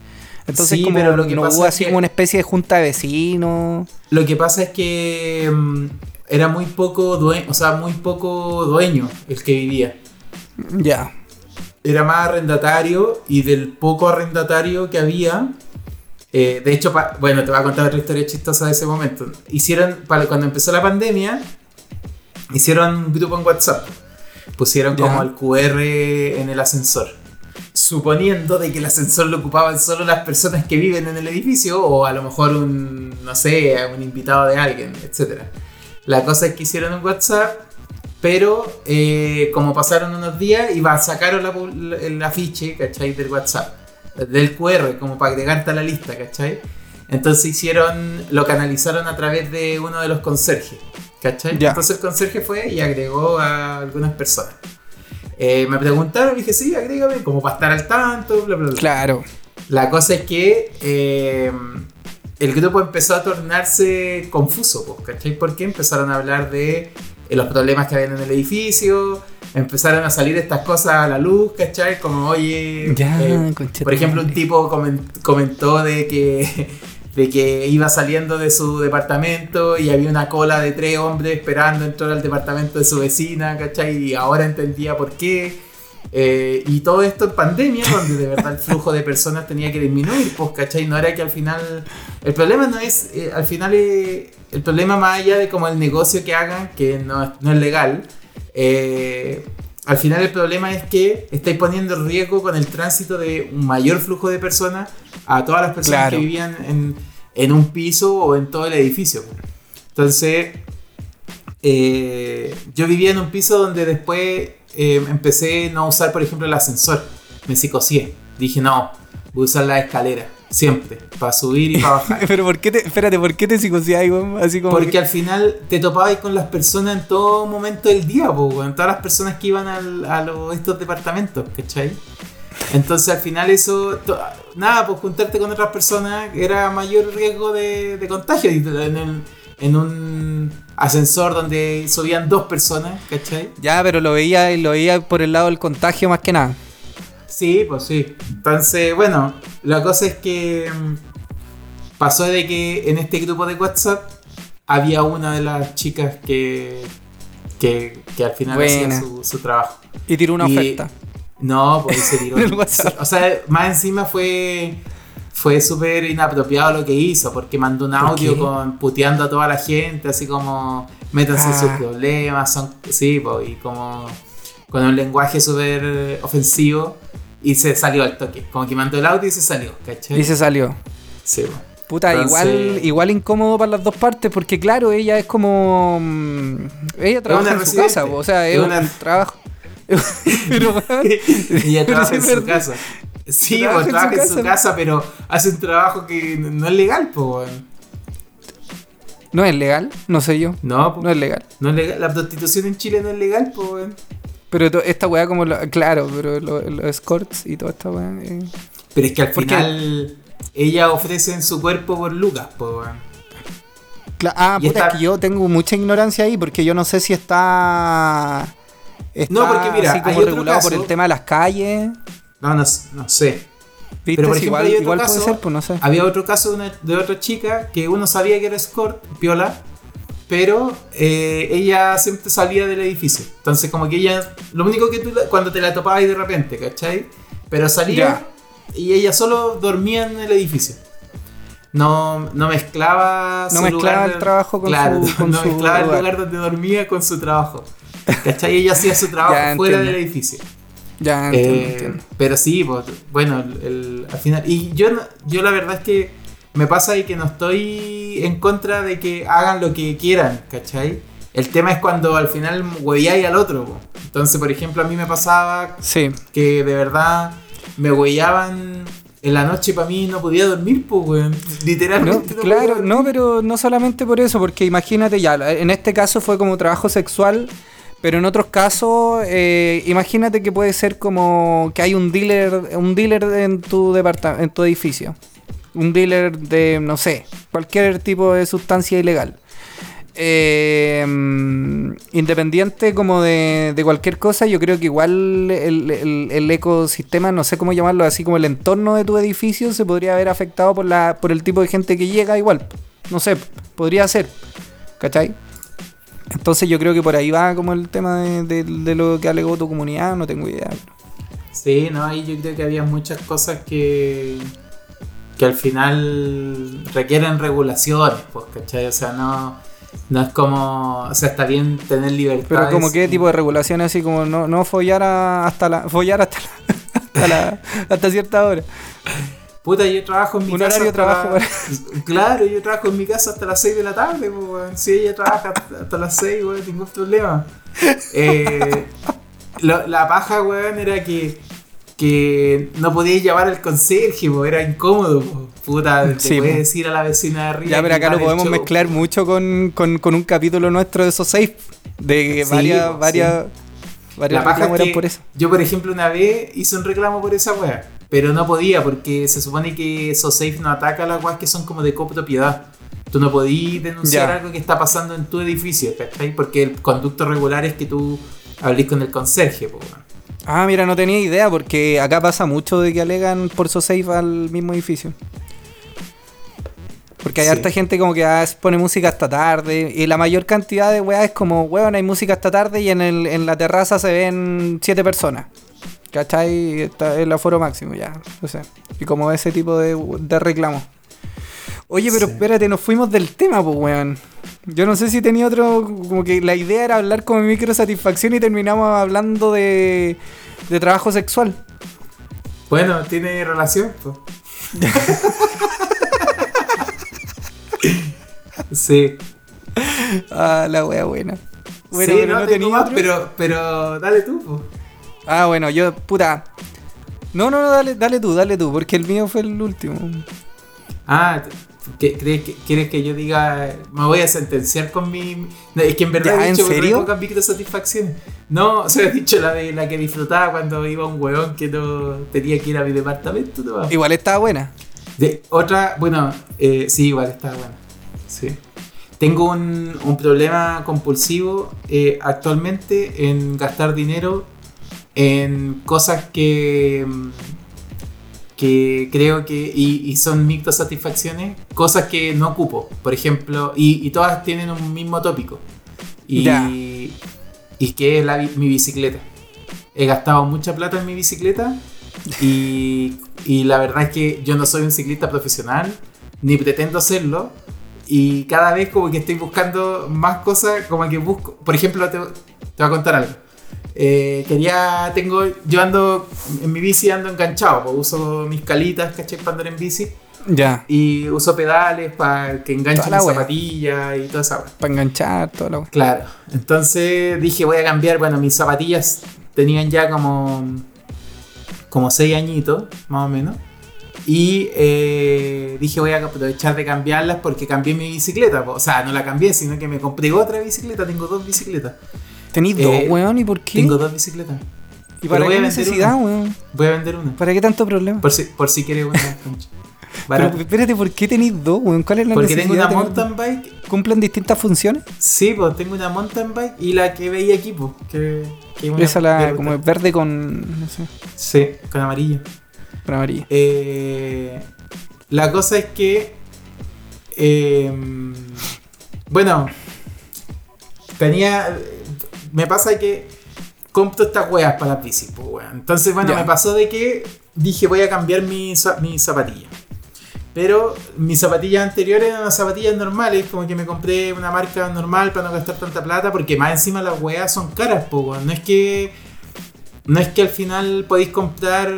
Entonces, como pero lo que no hubo así como una especie de junta de vecinos. Lo que pasa es que mm, era muy poco dueño, o sea, muy poco dueño el que vivía. Ya. Era más arrendatario y del poco arrendatario que había. Eh, de hecho, bueno, te voy a contar otra historia chistosa de ese momento. Hicieron, para, cuando empezó la pandemia, hicieron un grupo en WhatsApp. Pusieron como el QR en el ascensor. Suponiendo de que el ascensor lo ocupaban solo las personas que viven en el edificio o a lo mejor un, no sé, un invitado de alguien, etc. La cosa es que hicieron un WhatsApp, pero eh, como pasaron unos días, iba, sacaron la, el afiche, ¿cachai? Del WhatsApp, del QR, como para agregarte a la lista, ¿cachai? Entonces hicieron, lo canalizaron a través de uno de los conserjes. ¿Cachai? Entonces el conserje fue y agregó a algunas personas. Eh, me preguntaron, dije, sí, agrégame, como para estar al tanto, bla, bla, bla. Claro. La cosa es que eh, el grupo empezó a tornarse confuso, ¿cachai? Porque empezaron a hablar de eh, los problemas que había en el edificio, empezaron a salir estas cosas a la luz, ¿cachai? Como, oye, por ejemplo, un tipo comentó de que de que iba saliendo de su departamento y había una cola de tres hombres esperando entrar al departamento de su vecina, ¿cachai? Y ahora entendía por qué. Eh, y todo esto en pandemia, donde de verdad el <laughs> flujo de personas tenía que disminuir, pues, ¿cachai? No era que al final. El problema no es. Eh, al final, eh, el problema más allá de como el negocio que hagan, que no, no es legal. Al final, el problema es que estáis poniendo en riesgo con el tránsito de un mayor flujo de personas a todas las personas que vivían en, un piso o en todo el edificio. Entonces, eh, yo vivía en un piso donde después eh, empecé a no usar, por ejemplo, el ascensor. Me psicocié. Dije, no, voy a usar la escalera. Siempre, para subir y para <laughs> bajar. Pero ¿por qué te, espérate, ¿por qué te psicociás, Así como Porque al final te topabas con las personas en todo momento del día, en todas las personas que iban a estos departamentos, ¿cachai? Entonces al final eso, nada, pues juntarte con otras personas era mayor riesgo de, contagio. En, en, un ascensor donde subían dos personas, ¿cachai? Ya, pero lo veía, lo veía por el lado del contagio más que nada. Sí, pues sí. Entonces, bueno, la cosa es que mm, pasó de que en este grupo de WhatsApp había una de las chicas que, que, al final hacía su, trabajo. Y tiró una oferta. No, pues se tiró. <laughs> o sea, más encima fue fue súper inapropiado lo que hizo, porque mandó un audio con puteando a toda la gente, así como métanse sus ah. problemas, son, sí, pues, y como con un lenguaje súper ofensivo, y se salió al toque. Como que mandó el audio y se salió, ¿cachai? Y se salió. Sí, Puta, igual, igual incómodo para las dos partes, porque claro, ella es como. Mm, ella trabaja en su casa, o sea, es, un trabajo. pero, ella trabaja en su casa. Sí, trabaja, trabaja en, su, casa, pero hace un trabajo que no es legal, pues, ¿No es legal? No sé yo. No, no es legal. No es legal. La prostitución en Chile no es legal, pues, Pero esta weá como... claro, pero los escorts y toda esta weá... Eh. Pero es que al final ella ofrece en su cuerpo por lucas, pues, Ah, puta, es que yo tengo mucha ignorancia ahí porque yo no sé si está no, porque mira, así como regulado por el tema de las calles. No, no, sé. Pero por ejemplo, igual, puede ser, pues no sé. Había otro caso de, otra chica que uno sabía que era escort, piola, pero eh, ella siempre salía del edificio. Entonces, como que ella, lo único que tú, cuando te la topabas de repente, ¿cachai? Pero salía y ella solo dormía en el edificio. No, no mezclaba no mezclaba el trabajo con su no mezclaba el lugar donde dormía con su trabajo. ¿Cachai? Ella hacía su <laughs> trabajo fuera del edificio. Ya, Eh, entiendo, entiendo. pero sí, pues, bueno, el- el- al final. Y yo, yo la verdad es que me pasa de que no estoy en contra de que hagan lo que quieran, ¿cachai? El tema es cuando al final hueveáis al otro. po. Entonces, por ejemplo, a mí me pasaba Sí, que de verdad me huellaban en la noche para mí no podía dormir, pues, weón. Literalmente. no claro, podía no, pero no solamente por eso, porque imagínate ya, en este caso fue como trabajo sexual, pero en otros casos, eh, imagínate que puede ser como que hay un dealer, un dealer en tu departamento, en tu edificio, un dealer de, no sé, cualquier tipo de sustancia ilegal. Eh, independiente como de, de cualquier cosa, yo creo que igual el, el- el ecosistema, no sé cómo llamarlo, así como el entorno de tu edificio se podría haber afectado por, la, por el tipo de gente que llega igual. No sé, podría ser. ¿Cachai? Entonces yo creo que por ahí va como el tema de, de- de lo que alegó tu comunidad, no tengo idea. Sí, no, ahí yo creo que había muchas cosas que, que al final requieren regulaciones, pues, ¿cachai? O sea, no, no es como, o sea, está bien tener libertad. Pero como qué tipo de regulaciones así como no, no follar a- hasta la follar hasta la, <laughs> hasta, la- hasta cierta hora. Puta, yo trabajo en mi Un casa. horario trabajo la- <laughs> Claro, yo trabajo en mi casa hasta las 6 de la tarde, pues, weón. Si ella trabaja hasta hasta las 6, weón, ningún problema. Eh, lo- la paja, weón, era que, que no podías llamar al conserje, era incómodo. Puta, te Sí, puedes decir a la vecina de arriba. Ya, pero acá lo podemos show. mezclar mucho con, con, con un capítulo nuestro de esos safe. De Sí, varias, po, varias, varias La paja reclamos es eran que por eso. yo, por ejemplo, una vez hice un reclamo por esa weá, pero no podía porque se supone que SoSafe no ataca a las weas que son como de copropiedad. Tú no podías denunciar Ya. algo que está pasando en tu edificio, ¿cachai? Porque el conducto regular es que tú hables con el conserje, po, weón. Ah, mira, no tenía idea porque acá pasa mucho de que alegan por so safe al mismo edificio. Porque hay Sí. harta gente como que ah, pone música hasta tarde y la mayor cantidad de weas es como, weón, hay música hasta tarde y en, el, en la terraza se ven siete personas. ¿Cachai? Está el aforo máximo ya. O sea, y como ese tipo de, de reclamos. Oye, pero Sí. espérate, nos fuimos del tema, pues, weón. Yo no sé si tenía otro. Como que la idea era hablar como microsatisfacción y terminamos hablando de, de trabajo sexual. Bueno, tiene relación, po. <laughs> sí. Ah, la wea buena. Bueno, Sí, pero no, tengo tenía más, otro. pero, pero dale tú, po. Ah, bueno, yo, puta. No, no, no, dale, dale tú, dale tú, porque el mío fue el último. Ah, ¿qué- crees que, ¿quieres que yo diga, me voy a sentenciar con mi... Es que en verdad ¿Ya, he dicho serio? pocas microsatisfacciones. No, se he dicho la de la que disfrutaba cuando iba un hueón que no tenía que ir a mi departamento. ¿no? Igual estaba buena. De, otra, bueno, eh, sí, igual estaba bueno. Sí. Tengo un, un problema compulsivo eh, actualmente en gastar dinero en cosas que, mm, que creo que y, y son microsatisfacciones, cosas que no ocupo, por ejemplo, y, y todas tienen un mismo tópico. Y, y que es la mi bicicleta. He gastado mucha plata en mi bicicleta y, y la verdad es que yo no soy un ciclista profesional, ni pretendo serlo. Y cada vez como que estoy buscando más cosas, como que busco, por ejemplo, te, te voy a contar algo. Eh, quería, tengo, yo ando en mi bici ando enganchado, pues uso mis calitas, caché, para andar en bici. Ya. Y uso pedales para que enganchen la zapatillas y toda esa wea. Para enganchar, toda la wea. Claro, entonces dije voy a cambiar, bueno, mis zapatillas tenían ya como como 6 añitos, más o menos. Y eh, dije voy a aprovechar de cambiarlas porque cambié mi bicicleta. O sea, no la cambié, sino que me compré otra bicicleta. Tengo dos bicicletas. ¿Tenís Eh, dos, weón? ¿Y por qué? Tengo dos bicicletas. ¿Y para qué necesidad, una. weón? Voy a vender una. ¿Para qué tanto problema? Por si, por si quieres una. <laughs> Pero espérate, ¿por qué tenéis dos, weón? ¿Cuál es la Porque necesidad? tengo una mountain bike. ¿Cumplen distintas funciones? Sí, pues tengo una mountain bike y la que veía aquí, pues. Que, que es una Esa la, de- como es verde con, no sé, Sí, con amarillo. con amarilla. Eh, la cosa es que. eh, bueno, tenía. Me pasa que compro estas weas para las bicis, pues, weón. Entonces, bueno, Ya. me pasó de que dije voy a cambiar mis mi zapatillas. Pero mis zapatillas anteriores eran unas zapatillas normales, como que me compré una marca normal para no gastar tanta plata, porque más encima las weas son caras, pues, weón. No es que no es que al final podéis comprar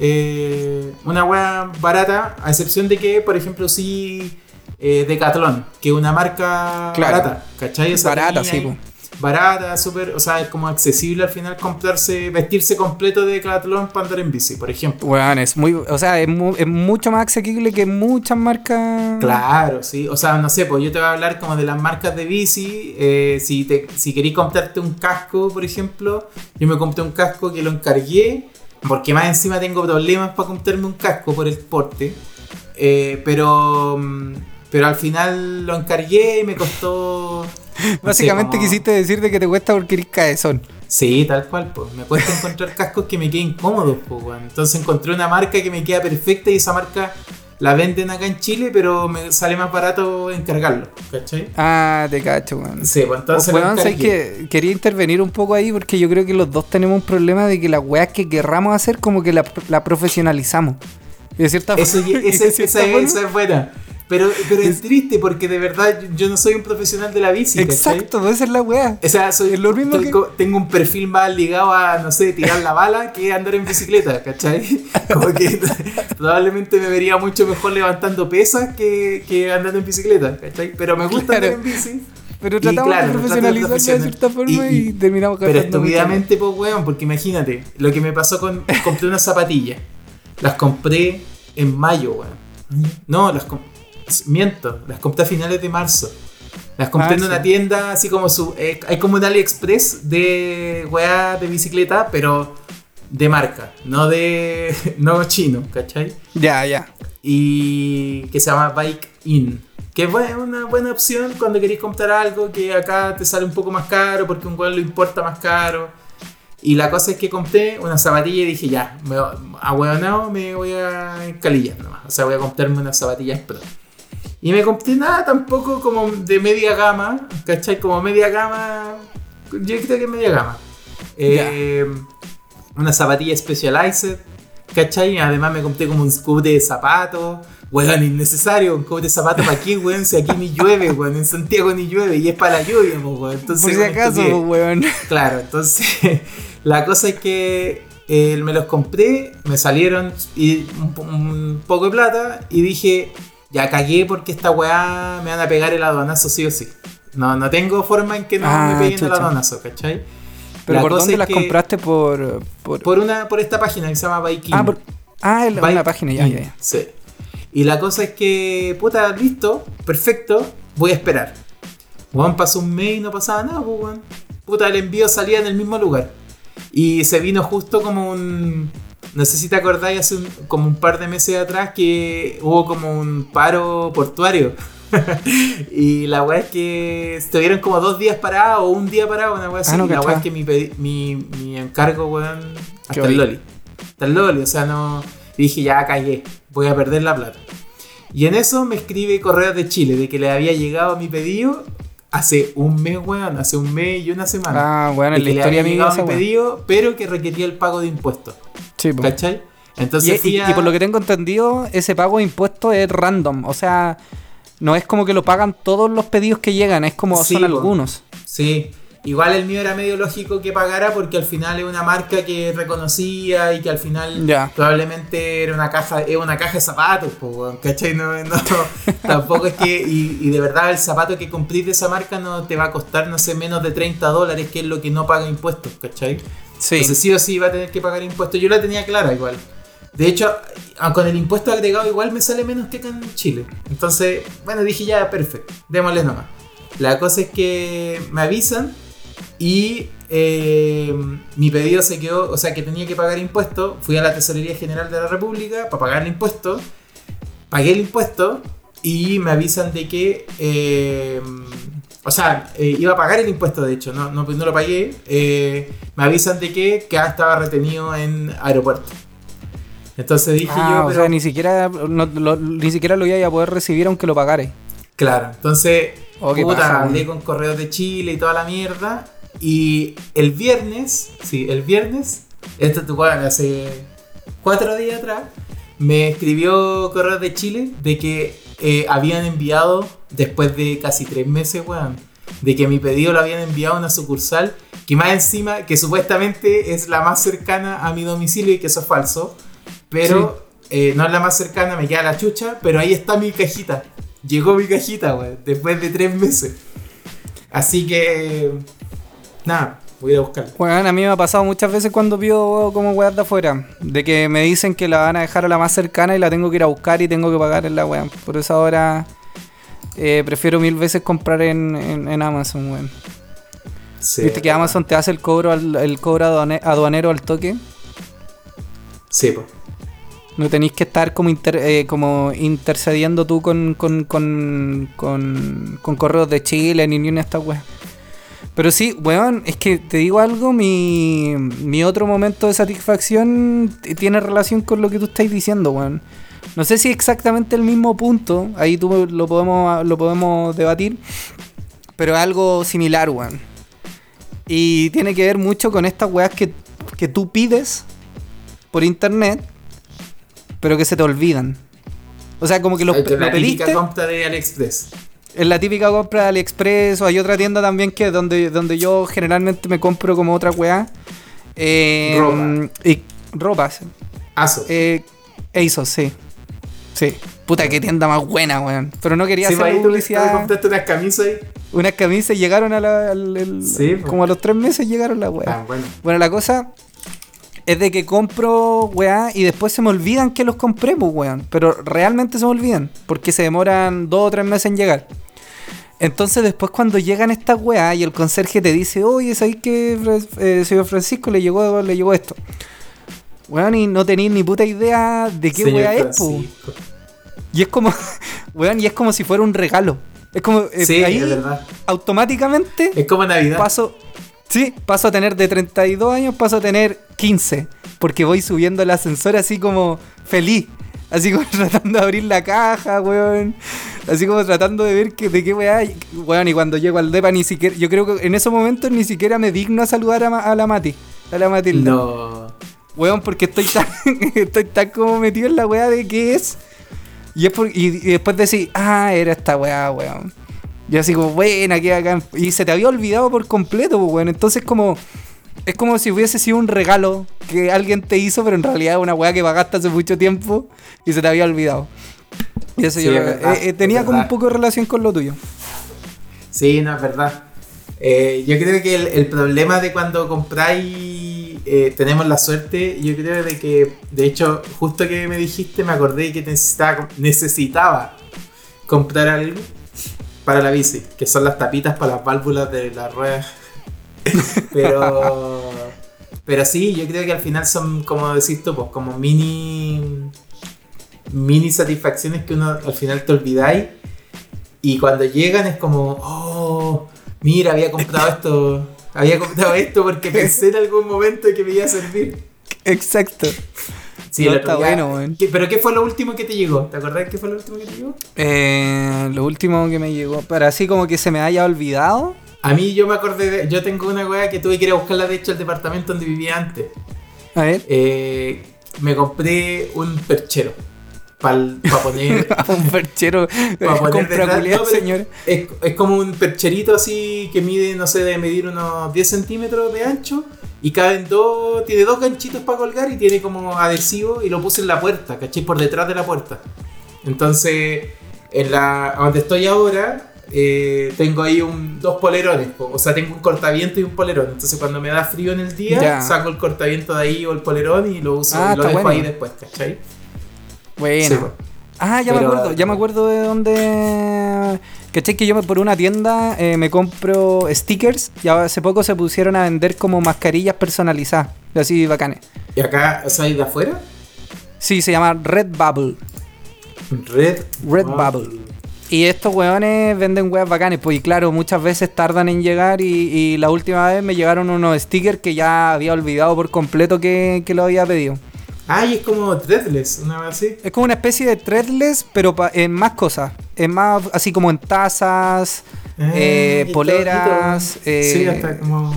eh, una weá barata, a excepción de que, por ejemplo, sí eh, Decathlon, que es una marca Claro. barata, ¿cachai? O sea, Barata, sí, po. Barata, súper, o sea, es como accesible al final comprarse, vestirse completo de Decathlon para andar en bici, por ejemplo. Weón, es muy, o sea, es, mu- es mucho más asequible que muchas marcas. Claro, sí. O sea, no sé, pues yo te voy a hablar como de las marcas de bici. eh, si te, si queréis comprarte un casco, por ejemplo, yo me compré un casco que lo encargué, porque más encima tengo problemas para comprarme un casco por el porte. eh, pero, mm, pero al final lo encargué y me costó... <laughs> Básicamente como- quisiste decirte que te cuesta porque eres cabezón. Sí, tal cual, pues. Me cuesta encontrar cascos que me queden cómodos, pues, weón. Entonces encontré una marca que me queda perfecta y esa marca la venden acá en Chile, pero me sale más barato encargarlo, ¿cachai? Ah, te cacho, weón. Sí, pues entonces sabes encargué. que quería intervenir un poco ahí porque yo creo que los dos tenemos un problema de que las weas que querramos hacer como que la, la profesionalizamos. Y de cierta Eso, forma- <laughs> esa, de esa- cierta forma- esa es buena. Pero, pero es triste porque de verdad yo- yo no soy un profesional de la bici, ¿cachai? Exacto, esa es la wea. O sea, soy, Es lo mismo estoy que- tengo un perfil más ligado a, no sé, tirar la bala que andar en bicicleta, ¿cachai? <laughs> Como que probablemente me vería mucho mejor levantando pesas que, que andando en bicicleta, ¿cachai? Pero me gusta Claro. andar en bici. Pero tratamos claro, de profesionalizarlo de cierta forma y, Y- y- terminamos Pero estúpidamente, pues, weón, porque imagínate, lo que me pasó con. Compré unas zapatillas. Las compré en mayo, weón. No, las com- Miento, las compré a finales de marzo. Las compré Ah, en sí. una tienda así como su. eh, hay como un AliExpress de weá de bicicleta, pero de marca, no de. <laughs> no chino, ¿cachai? Ya, ya. y que se llama Bike In. Que es una buena opción cuando queréis comprar algo que acá te sale un poco más caro porque un weón lo importa más caro. Y la cosa es que compré una zapatilla y dije, ya, me, a me voy a encalillar nomás. O sea, voy a comprarme unas zapatillas pro. Y me compré nada tampoco como de media gama, ¿cachai? Como media gama, yo creo que media gama. Eh, una zapatilla Specialized, ¿cachai? Además me compré como un scoop de zapatos. Weón, innecesario, un scoop de zapatos para aquí, weón, si aquí ni llueve, weón, en Santiago ni llueve y es para la lluvia, weón. Entonces, Por si acaso, estupidez. weón. <laughs> Claro, entonces <laughs> la cosa es que eh, me los compré, me salieron y un, un poco de plata y dije, ya cagué porque esta weá me van a pegar el aduanazo sí o sí. No, no tengo forma en que no Ah, me peguen el aduanazo, ¿cachai? Pero La ¿por dónde las compraste? Por. por... Por, una, por esta página que se llama Bike In. Ah, por... ah en la- Bike una página, ya, ya, ya. Sí. Y la cosa es que, puta, listo, perfecto, voy a esperar. Juan pasó un mes y no pasaba nada, pues, weón. Puta, el envío salía en el mismo lugar. Y se vino justo como un. No sé si te acordáis, hace un- como un par de meses atrás que hubo como un paro portuario. <laughs> y la weá es que estuvieron como dos días parados o un día parado, una weá así. Ah, no y la weá es que mi, mi, mi encargo, weón, hasta el. Loli. Hasta el Loli, o sea, no. Dije, ya cagué, voy a perder la plata. Y en eso me escribe Correos de Chile de que le había llegado mi pedido hace un mes, weón, hace un mes y una semana. Ah, bueno, De que la le había llegado mi pedido, pero que requería el pago de impuestos. Sí. ¿Cachai? Entonces y- a- y por lo que tengo entendido, ese pago de impuestos es random. O sea, no es como que lo pagan todos los pedidos que llegan, es como Sí, son algunos. Sí. Igual el mío era medio lógico que pagara porque al final es una marca que reconocía y que al final Ya. probablemente era una caja, es una caja de zapatos, po, ¿cachai? No, no, <laughs> tampoco es que, y, y de verdad el zapato que comprís de esa marca no te va a costar, no sé, menos de 30 dólares, que es lo que no paga impuestos, ¿cachai? Sí. Entonces sí o sí va a tener que pagar impuestos. Yo la tenía clara igual. De hecho, con el impuesto agregado igual me sale menos que acá en Chile. Entonces, bueno, dije ya, perfecto, démosle nomás. La cosa es que me avisan y eh, mi pedido se quedó, o sea, que tenía que pagar impuestos. Fui a la Tesorería General de la República para pagar el impuesto. Pagué el impuesto y me avisan de que... eh, o sea, eh, iba a pagar el impuesto, de hecho, no, no, no lo pagué. Me avisan de que, que estaba retenido en aeropuerto. Entonces dije Ah, yo, o pero... sea, ni siquiera, no- lo, ni siquiera lo iba a poder recibir aunque lo pagare. Claro, entonces, Oh, qué puta, paja, hablé con Correos de Chile y toda la mierda. Y el viernes, sí, el viernes, esto tú bueno, hace cuatro días atrás, me escribió Correos de Chile de que eh, habían enviado, después de casi tres meses, weón, de que mi pedido lo habían enviado a una sucursal que más encima, que supuestamente es la más cercana a mi domicilio y que eso es falso, pero eh, no es la más cercana, me queda la chucha, pero ahí está mi cajita. Llegó mi cajita, güey, después de tres meses. Así que, nada, voy a ir a buscarla. Bueno, a mí me ha pasado muchas veces cuando pido como weas de afuera, de que me dicen que la van a dejar a la más cercana y la tengo que ir a buscar y tengo que pagar en la wea. Por eso ahora eh, prefiero mil veces comprar en, en, en Amazon, weón. Sí, ¿Viste que Amazon te hace el cobro, al- el cobro aduane- aduanero al toque? Sí, pues. No tenéis que estar como, inter- eh, como intercediendo tú con, con, con, con, con correos de Chile ni ni una de estas weas. Pero sí, weón, es que te digo algo, mi, mi otro momento de satisfacción tiene relación con lo que tú estás diciendo, weón. No sé si exactamente el mismo punto, ahí tú lo podemos, lo podemos debatir, pero es algo similar, weón. Y tiene que ver mucho con estas weas que, que tú pides por internet, pero que se te olvidan. O sea, como que lo, lo la típica compra de AliExpress. Es la típica compra de AliExpress o hay otra tienda también que donde, donde yo generalmente me compro como otra weá. Eh, Ropa. Y ropa, sí. Asos. Eh, ASOS, sí. Sí. Puta, qué tienda más buena, weón. Pero no quería sí, hacer pues ahí publicidad. compraste unas camisas ahí. Unas camisas llegaron a la, al- el- Sí, pues. como a los tres meses llegaron las weas. Tan bueno. Bueno, la cosa es de que compro weá y después se me olvidan que los compré, pues weón. Pero realmente se me olvidan. Porque se demoran dos o tres meses en llegar. Entonces después cuando llegan estas weá y el conserje te dice, oye, ¿sabes que eh, señor Francisco le llegó, le llegó esto? Weón, y no tenéis ni puta idea de qué Señor weá es, pues. Y es como, <laughs> weón, y es como si fuera un regalo. Es como, eh, Sí, ahí es verdad. automáticamente Es como Navidad. paso, sí, paso a tener de 32 años, paso a tener 15. Porque voy subiendo el ascensor así como feliz. Así como <laughs> tratando de abrir la caja, weón. Así como tratando de ver que, de qué weá. hay. Weón, y cuando llego al depa ni siquiera. Yo creo que en esos momentos ni siquiera me digno a saludar a, la Mati. A la Matilda. No. Weón, porque estoy tan, <laughs> estoy tan como metido en la weá de qué es. Y, es por- y, y después decir, ah, era esta weá, weón. Y así como, buena, qué bacán. Y se te había olvidado por completo, pues, weón. Entonces como... Es como si hubiese sido un regalo que alguien te hizo, pero en realidad es una weá que pagaste hace mucho tiempo y se te había olvidado. Y eso Sí, yo es verdad, eh, eh, tenía es como un poco de relación con lo tuyo. Sí, no, es verdad. Eh, yo creo que el, el problema de cuando compráis, tenemos la suerte, yo creo de que, de hecho, justo que me dijiste, me acordé que necesitaba, necesitaba comprar algo para la bici, que son las tapitas para las válvulas de las ruedas. <laughs> pero, pero sí, yo creo que al final son, como decís tú, pues como mini, mini satisfacciones que uno al final te olvidáis. Y cuando llegan es como, oh, mira, había comprado <laughs> esto, había comprado esto porque pensé en algún momento que me iba a servir. Exacto. Sí, No, el otro está día- bueno, weón. ¿Qué- ¿Pero qué fue lo último que te llegó? ¿Te acordás qué fue lo último que te llegó? Eh, lo último que me llegó, para así como que se me haya olvidado. A mí yo me acordé, de- yo tengo una weá que tuve que ir a buscarla de hecho al departamento donde vivía antes. A ver. Eh, me compré un perchero para poner <laughs> un perchero Pa' compra detrás, no, señor. Es, es como un percherito así que mide, no sé, de medir unos 10 centímetros de ancho. Y caben dos, tiene dos ganchitos para colgar y tiene como adhesivo y lo puse en la puerta, ¿cachai? Por detrás de la puerta. Entonces, en la donde estoy ahora, eh, tengo ahí un, dos polerones. O sea, tengo un cortaviento y un polerón. Entonces, cuando me da frío en el día, Ya. saco el cortaviento de ahí o el polerón y lo uso Ah, y lo dejo bueno. ahí después, ¿cachai? Bueno. Sí, pues. Ah, ya me acuerdo, ya me acuerdo de dónde. ¿Cachai? Que yo por una tienda eh, me compro stickers y hace poco se pusieron a vender como mascarillas personalizadas, así bacanes. ¿Y acá, ahí de afuera? Sí, se llama Red Bubble. Red, Red Bubble. Y estos weones venden weas bacanes, pues y claro, muchas veces tardan en llegar y, y la última vez me llegaron unos stickers que ya había olvidado por completo que, que lo había pedido. Ah, y es como threadless, una vez así. Es como una especie de threadless, pero en más cosas. En más, así como en tazas, Ah, eh, poleras, todo, sí, eh, hasta como.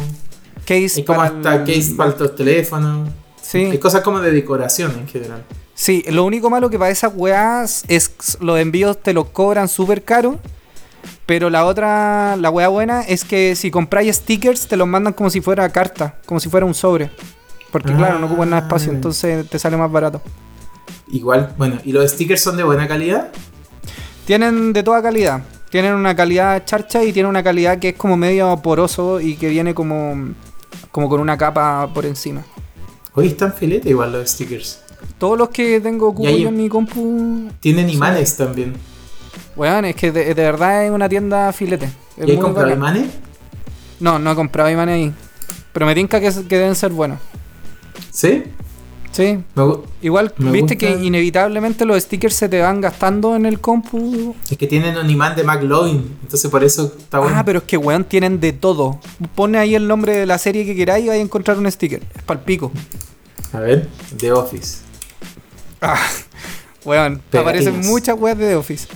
case Y como para hasta el- case para los teléfonos. Sí. Y cosas como de decoración en general. Sí, lo único malo que para esas weas es los envíos te los cobran súper caro. Pero la otra, la wea buena es que si compráis stickers te los mandan como si fuera carta, como si fuera un sobre. Porque claro, no ocupan nada de espacio, Ah. entonces te sale más barato. Igual, bueno, ¿y los stickers son de buena calidad? Tienen de toda calidad. Tienen una calidad charcha y tienen una calidad que es como medio poroso y que viene como, como con una capa por encima. Hoy están filete igual los stickers. Todos los que tengo yo en mi compu. Tienen Sí. imanes también. Weón, es que de, de verdad es una tienda filete. Es ¿Y muy comprado imanes? No, no he comprado imanes ahí. Pero me tinca que, que deben ser buenos. ¿Sí? Sí. Me Igual, Me viste gusta- que inevitablemente los stickers se te van gastando en el compu. Es que tienen un imán de McLovin, entonces por eso está bueno. Ah, pero es que weón tienen de todo. Pone ahí el nombre de la serie que queráis y vais a encontrar un sticker. Es pal pico. A ver, The Office. Ah, weón, Pegatinas. aparecen muchas weas de The Office.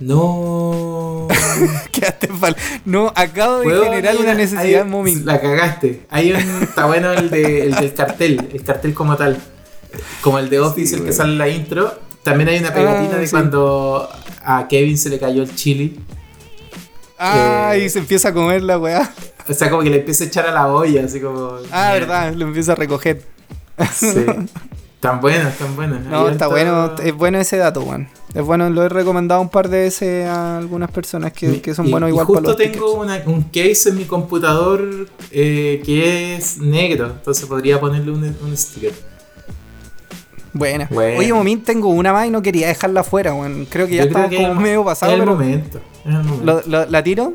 No. <laughs> Quedaste pal. No, acabo de generar una necesidad momento. La cagaste. Hay un. Está bueno el, de, el del cartel. El cartel como tal. Como el de Office, el que sale en la intro. También hay una pegatina Ah, de sí. cuando a Kevin se le cayó el chili. Ah, eh, y se empieza a comer la weá. O sea, como que le empieza a echar a la olla, así como. Ah, verdad, lo empieza a recoger. Sí. <laughs> Tan buenas, tan buenas. No, está bueno, es bueno ese dato, weón. Es bueno, lo he recomendado un par de veces a algunas personas que, que son Y- buenos y igual justo para los tengo una- un case en mi computador eh, que es negro, entonces podría ponerle un, un sticker. Buena. Bueno. Oye, Momín, tengo una más y no quería dejarla fuera, weón. Creo que ya está como medio pasado, es el pero momento. es el momento. lo- lo- la tiro.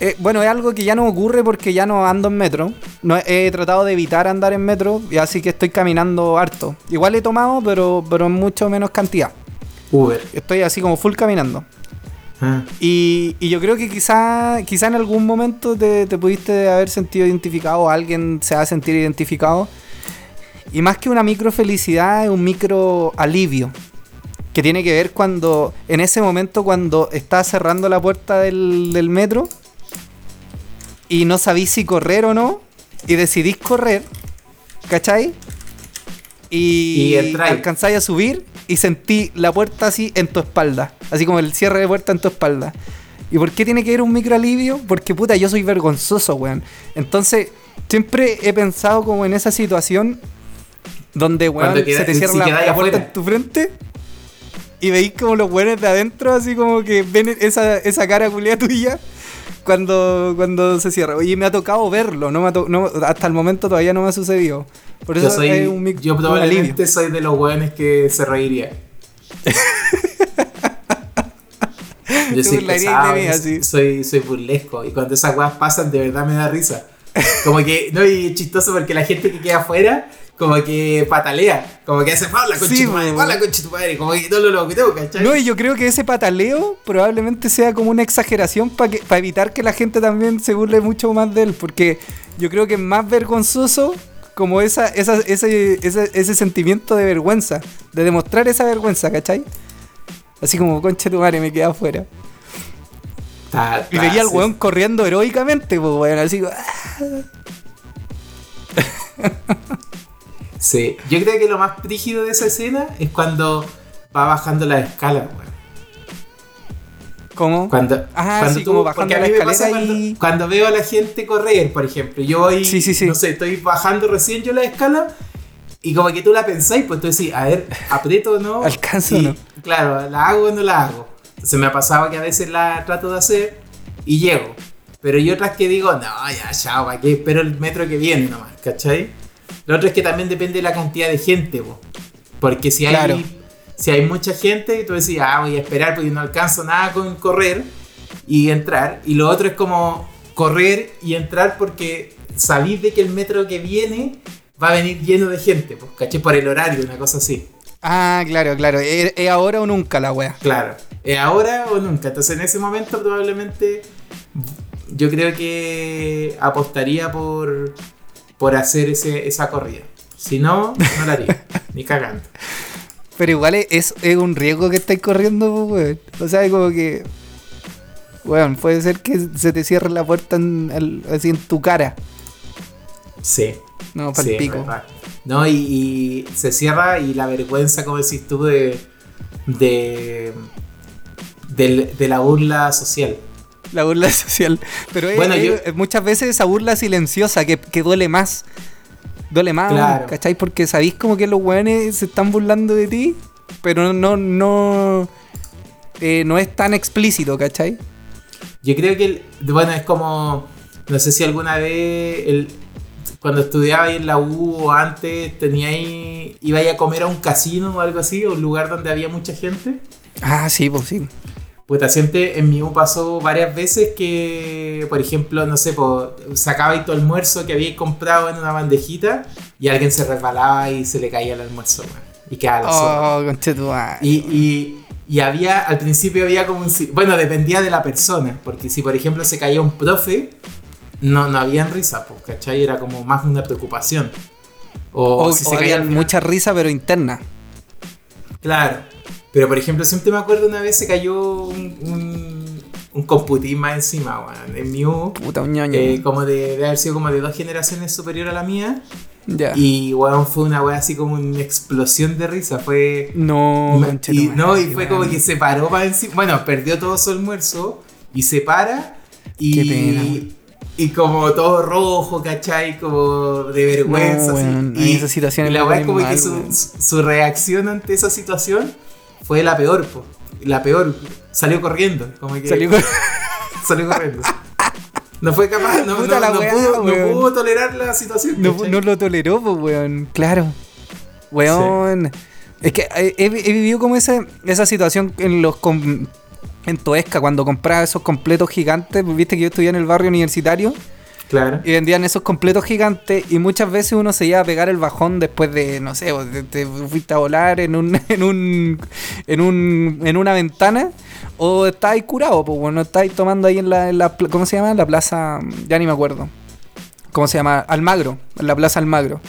Eh, bueno, es algo que ya no ocurre porque ya no ando en metro. No, he tratado de evitar andar en metro, y así que estoy caminando harto. Igual he tomado, pero, pero en mucho menos cantidad. Uber. Estoy así como full caminando. Ah, Y, y yo creo que quizá, quizá en algún momento te, te pudiste haber sentido identificado, o alguien se va a sentir identificado. Y más que una micro felicidad, es un micro alivio. Que tiene que ver cuando, en ese momento, cuando estás cerrando la puerta del, del metro y no sabís si correr o no, y decidís correr, ¿cachai? Y, Y alcanzáis a subir y sentí la puerta así en tu espalda. Así como el cierre de puerta en tu espalda. ¿Y por qué tiene que ver un micro alivio? Porque puta, yo soy vergonzoso, weón. Entonces, siempre he pensado como en esa situación donde, weón, queda- se te si cierra la, puerta en tu frente y veis como los weones de adentro, así como que ven esa, esa cara culia tuya cuando, cuando se cierra. Oye, me ha tocado verlo, no me ha to- no- hasta el momento todavía no me ha sucedido. Por eso yo soy, es un, yo un probablemente soy de los hueones que se reiría. <laughs> Yo soy pesado, mí, así. soy, soy burlesco y cuando esas weas pasan de verdad me da risa. Como que, no, y es chistoso porque la gente que queda afuera como que patalea, como que hace Paula con Sí, tu madre, po. Paula con madre, como que todo lo loco, ¿cachai? No, y yo creo que ese pataleo probablemente sea como una exageración para evitar que la gente también se burle mucho más de él, porque yo creo que es más vergonzoso como esa, esa, ese, ese, ese sentimiento de vergüenza, de demostrar esa vergüenza, ¿cachai? Así como, concha tu madre, me quedé afuera. Ta- Y veía al sí. weón corriendo heroicamente, pues, weón, así como, ah. <laughs> Sí, yo creo que lo más rígido de esa escena es cuando va bajando la escala, weón. ¿Cómo? Cuando, Ah, cuando sí, como bajando la escalera cuando, y- cuando veo a la gente correr, por ejemplo. Yo voy, Sí, sí, sí. no sé, estoy bajando recién yo la escala y como que tú la pensáis, pues tú decís, a ver, aprieto o no. <laughs> ¿Alcanzo o Y, no? Claro, la hago o no la hago. Entonces me ha pasado que a veces la trato de hacer y llego. Pero hay otras que digo, no, ya, chao, ¿para qué? Espero el metro que viene nomás, ¿cachai? Lo otro es que también depende de la cantidad de gente, po. Porque si hay, Claro. si hay mucha gente, tú decís, ah, voy a esperar porque no alcanzo nada con correr y entrar. Y lo otro es como correr y entrar porque sabéis de que el metro que viene va a venir lleno de gente, pues, ¿cachai? Por el horario, una cosa así. Ah, claro, claro, es es ahora o nunca la wea. Claro. ¿Es ahora o nunca? Entonces en ese momento probablemente yo creo que apostaría por, por hacer ese, esa corrida. Si no, no la haría. ni cagando. Pero igual es, es, es un riesgo que estáis corriendo, pues, weón. O sea, como que. Weón, puede ser que se te cierre la puerta en, así en tu cara. Sí. No, para sí, el pico. verdad. No, y, y se cierra y la vergüenza, como decís tú, de, de, del- de la burla social. La burla <laughs> social. Pero es- Bueno, es- yo- es muchas veces esa burla silenciosa que, que duele más. Duele más, Claro. ¿cachai? Porque sabéis como que los weones se están burlando de ti, pero no, no, eh, no es tan explícito, ¿cachai? Yo creo que, el- bueno, es como, no sé si alguna vez, el, cuando estudiaba en la U o antes, tenía ahí, iba a comer a un casino o algo así, o un lugar donde había mucha gente. Ah, sí, pues sí. Puta, siempre en mi U pasó varias veces que, por ejemplo, no sé, pues, sacaba tu almuerzo que había comprado en una bandejita y alguien se resbalaba y se le caía el almuerzo, weón, y quedaba la sopa. Oh, conchetumare. Y, y, y había, al principio había como un... si- Bueno, dependía de la persona, porque si por ejemplo se caía un profe, no, no había risa, pues, ¿cachai? Era como más una preocupación. O, O, si o se caía mucha risa, pero interna. Claro. Pero por ejemplo, siempre me acuerdo una vez se cayó un, un, un computín más encima, weón, en U. Puta, un ñoño. eh, como de, de haber sido como de dos generaciones superior a la mía. ya. Y weón, fue una weá así como una explosión de risa. Fue. no, y, no, y fue como que se paró para encima. Bueno, perdió todo su almuerzo y se para y. Qué pena, y como todo rojo, ¿cachai? Como de vergüenza. No, así. y, en esas situaciones y la weá es como que mal, weón. su- su reacción ante esa situación fue la peor, po. La peor. Salió corriendo. Como que Salió <laughs> salió corriendo. No fue capaz, no, Puta no- la no weá, pudo, no weón. pudo tolerar la situación. No, lo toleró, pues, weón. Claro. Weón. Es que he, he- vivido como esa, esa situación en los en Toesca, cuando compraba esos completos gigantes. Viste que yo estudié en el barrio universitario Y vendían esos completos gigantes. Y muchas veces uno se iba a pegar el bajón después de, no sé, te, te fuiste a volar en un, <laughs> en un, en un, en una ventana. O estáis curado, pues bueno, estáis tomando ahí en la, en la ¿cómo se llama? La plaza, ya ni me acuerdo. ¿Cómo se llama? Almagro, en la plaza Almagro.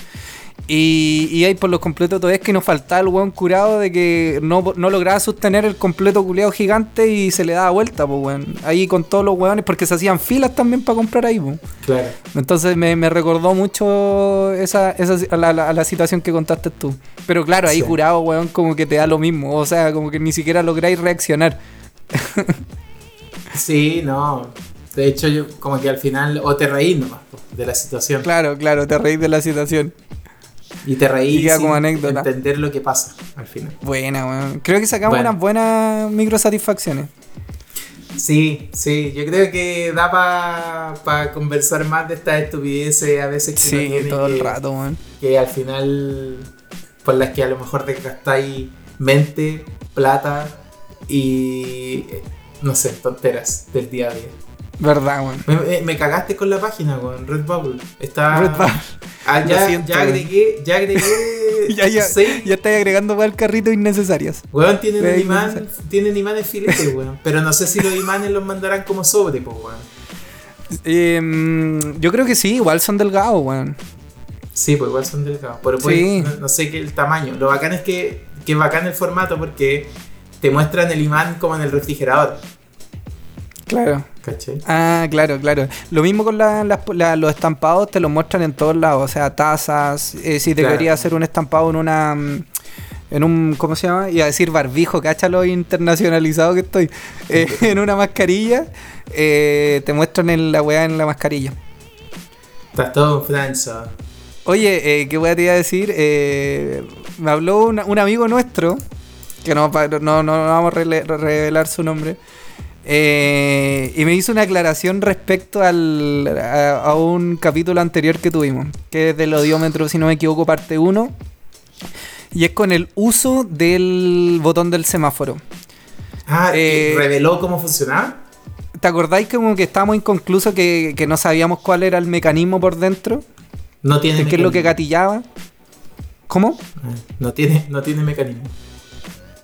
Y, y ahí por los completos todavía es que nos faltaba el weón curado de que no, no lograba sostener el completo culeado gigante y se le daba vuelta, pues weón. Ahí con todos los weones, porque se hacían filas también para comprar ahí, pues. Claro. Entonces me, me recordó mucho esa, esa la, la- situación que contaste tú. Pero claro, ahí Sí. curado, weón, como que te da lo mismo. O sea, como que ni siquiera lográis reaccionar. <laughs> Sí, no. De hecho, yo como que al final, o te reí nomás de la situación. Claro, claro, te reís de la situación. Y te reí Y queda sin como anécdota. entender lo que pasa al final. Buena, weón. Creo que sacamos Bueno. unas buenas microsatisfacciones. Sí, sí, yo creo que da para conversar más de estas estupideces a veces que Sí, todo el rato, weón. que al final por las que a lo mejor desgastáis mente, plata y no sé, tonteras del día a día. Verdad, weón. Me, cagaste con la página, con Redbubble. Está. Redbubble. Ah, ya, siento, ya weón. agregué, ya agregué. <laughs> Ya, ya, seis. ya estáis agregando para el carrito innecesarias. Weón, tienen, imán, tienen imanes filetes, weón. Pero no sé si los imanes los mandarán como sobre, pues, weón. Eh, mm, yo creo que sí, igual son delgados, weón. Sí, pues igual son delgados. Pero pues, Sí. no, no sé qué el tamaño. Lo bacán es que, que es bacán el formato porque te muestran el imán como en el refrigerador. Claro. ¿Cachai? Ah, claro, claro. Lo mismo con la- los estampados, te los muestran en todos lados. O sea, tazas. eh, si te Claro. querías hacer un estampado en una. mm, En un. ¿Cómo se llama? Iba a decir barbijo, cacha lo internacionalizado que estoy. Eh, <laughs> en una mascarilla, eh, te muestran en la weá en la mascarilla. Estás todo en Francia. Oye, eh, ¿qué weá te iba a decir? Eh, me habló una- un amigo nuestro, que no, no, no, no vamos a revelar su nombre, eh, y me hizo una aclaración respecto al, a, a un capítulo anterior que tuvimos, que es del odiómetro, si no me equivoco, parte 1, y es con el uso del botón del semáforo. Ah, Eh, ¿y ¿reveló cómo funcionaba? ¿Te acordáis como que estábamos inconclusos que, que no sabíamos cuál era el mecanismo por dentro? No tiene ¿Qué es lo que gatillaba? ¿Cómo? Ah, No tiene, no tiene mecanismo.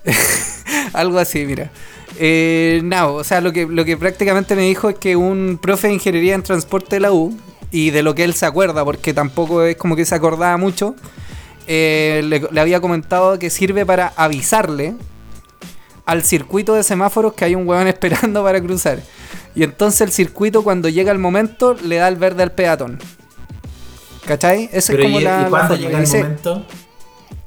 <laughs> Algo así, mira. Eh, no, o sea, lo que, lo que prácticamente me dijo es que un profe de ingeniería en transporte de la U, y de lo que él se acuerda, porque tampoco es como que se acordaba mucho, eh, le, le había comentado que sirve para avisarle al circuito de semáforos que hay un huevón <laughs> esperando para cruzar. Y entonces el circuito, cuando llega el momento, le da el verde al peatón. ¿Cachai? Esa es como ¿y, la. y forma. llega el dice, momento?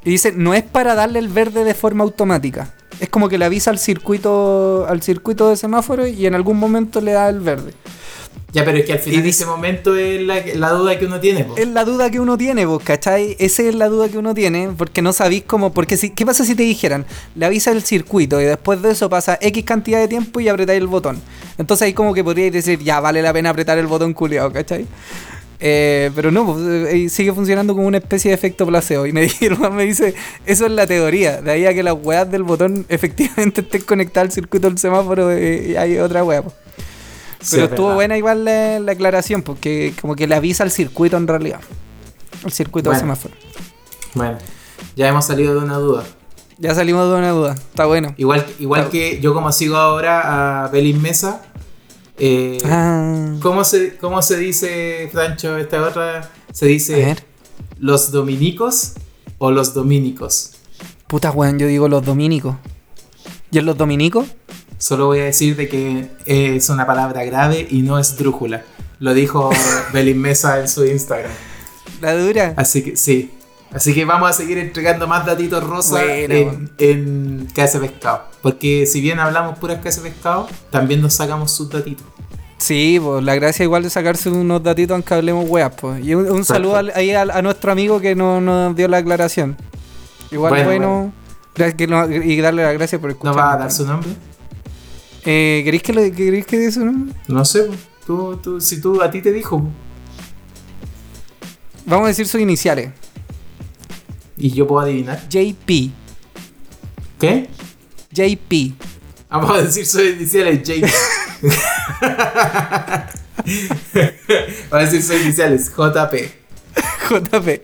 y dice, no es para darle el verde de forma automática. Es como que le avisa al circuito, al circuito de semáforo y en algún momento le da el verde. Ya, pero es que al final de ese momento es la, la duda que uno tiene. po. Es la duda que uno tiene, vos, ¿cachai? Esa es la duda que uno tiene, porque no sabéis cómo. Porque si, ¿Qué pasa si te dijeran? Le avisa el circuito y después de eso pasa X cantidad de tiempo y apretáis el botón. Entonces ahí como que podríais decir, ya vale la pena apretar el botón culiado, ¿cachai? Eh, pero no, pues, eh, sigue funcionando como una especie de efecto placebo. Y me, <laughs> dijeron, me dice, eso es la teoría. De ahí a que las weas del botón <laughs> efectivamente estén conectadas al circuito del semáforo eh, y hay otra wea. pues. Sí, Pero es estuvo buena igual la, la aclaración, porque como que le avisa al circuito en realidad. El circuito de Bueno. semáforo. Bueno, ya hemos salido de una duda. Ya salimos de una duda. Está bueno. Igual, igual que yo como sigo ahora a Belín Mesa, eh, Ah, ¿cómo, se, ¿cómo se dice, Francho, esta otra? Se dice los dominicos o los dominicos. Puta weón, yo digo los dominicos. ¿Y en los dominicos? Solo voy a decir de que es una palabra grave y no es drújula. Lo dijo <laughs> Belín Mesa en su Instagram. La dura. Así que sí. Así que vamos a seguir entregando más datitos rosa Bueno. en, en KS Pescado. Porque si bien hablamos puras KS Pescado, también nos sacamos sus datitos. Sí, pues la gracia igual de sacarse unos datitos aunque hablemos weas, pues. Y un, un saludo al- ahí a, a nuestro amigo que no- nos dio la aclaración. Igual Bueno, bueno. bueno. gracias que no- y darle las gracias por ¿No escuchar. va a dar su nombre? Eh, ¿Queréis que, le, ¿Queréis que dé su nombre? No sé. po. Tú, tú, si tú a ti te dijo. po. Vamos a decir sus iniciales. Y yo puedo adivinar. JP. ¿Qué? JP. Vamos a decir sus iniciales, Jake. Vamos a decir sus iniciales, <laughs> JP. JP.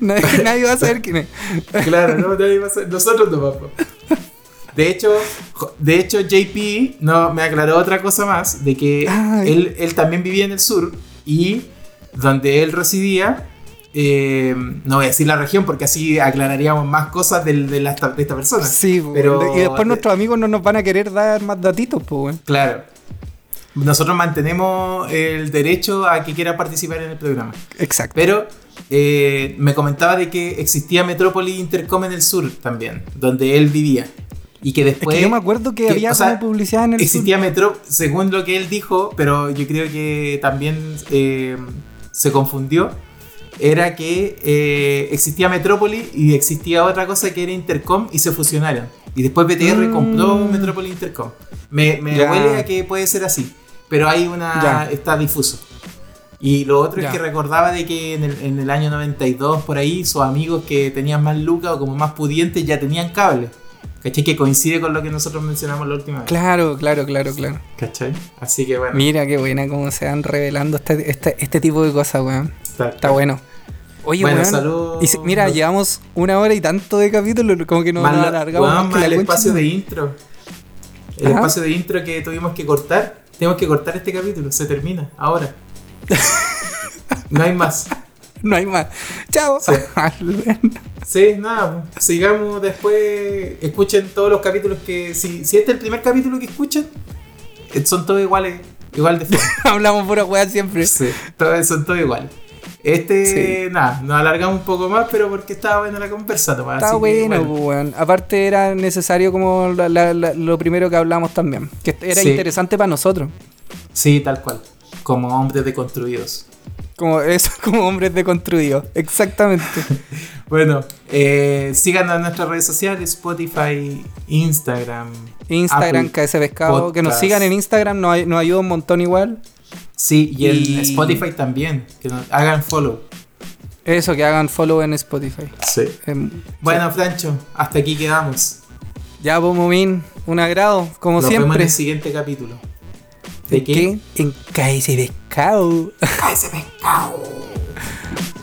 Nadie, <laughs> nadie va a saber quién es. Claro, no, nadie va a saber- nosotros no vamos. De hecho, de hecho JP no, me aclaró otra cosa más, de que él, él también vivía en el sur y donde él residía, eh, no voy a decir la región porque así aclararíamos más cosas de, la- de esta persona. Sí, Pero- y después nuestros amigos no nos van a querer dar más datitos, pues. Claro. Nosotros mantenemos el derecho a que quiera participar en el programa. Exacto. Pero eh, me comentaba de que existía Metrópoli Intercom en el sur también, donde él vivía. Y que Es después... que yo me acuerdo que, que, había o sea, como publicidad en el existía Metro, según lo que él dijo, pero yo creo que también eh, se confundió. Era que eh, existía Metrópoli y existía otra cosa que era Intercom y se fusionaron. Y después BTR Mm. compró Metrópoli Intercom. Me, me huele a que puede ser así, pero hay una. Está difuso. Y lo otro es que recordaba de que en el, en el año 92, por ahí, sus amigos que tenían más lucas o como más pudientes ya tenían cable. ¿Cachai? Que coincide con lo que nosotros mencionamos la última vez. Claro, claro, claro, claro. ¿Cachai? Así que bueno. Mira qué buena cómo se van revelando este, este, este tipo de cosas, weón. Está, Está bueno. Oye, Bueno, weón. salud. y si- mira, llevamos una hora y tanto de capítulo, como que nos, Más nos la- alargamos. weón, más que más la el concha espacio de- intro. El Ajá. espacio de intro que tuvimos que cortar. Tenemos que cortar este capítulo. Se termina. Ahora. <laughs> no hay más. No hay más. Chao. Sí. <laughs> Sí, nada, pues, sigamos después, escuchen todos los capítulos que, si, si este es el primer capítulo que escuchan, eh, son todos iguales, igual de. <laughs> Hablamos pura weá siempre. Sí, todos, son todos iguales. Este, nada, nos alargamos un poco más, pero porque estaba buena la conversa, nomás, Está que, bueno, weón. Aparte era necesario como la- la- la- lo primero que hablamos también. Que era Sí. interesante para nosotros. Sí, tal cual, como hombres deconstruidos. Como eso, <laughs> como hombres deconstruidos. Exactamente. <laughs> Bueno, eh, síganos en nuestras redes sociales, Spotify, Instagram. Instagram, Apple KS Pescado. Que nos sigan en Instagram, nos, nos ayuda un montón igual. Sí, y en Y- Spotify también, que nos hagan follow. Eso, que hagan follow en Spotify. Sí. Em, Bueno, Francho, hasta aquí quedamos. ya, pues, Momín, un agrado, como Nos vemos en siempre. el siguiente capítulo. ¿De ¿En qué? En KS Pescado. ¡Cállese, pescado! <laughs>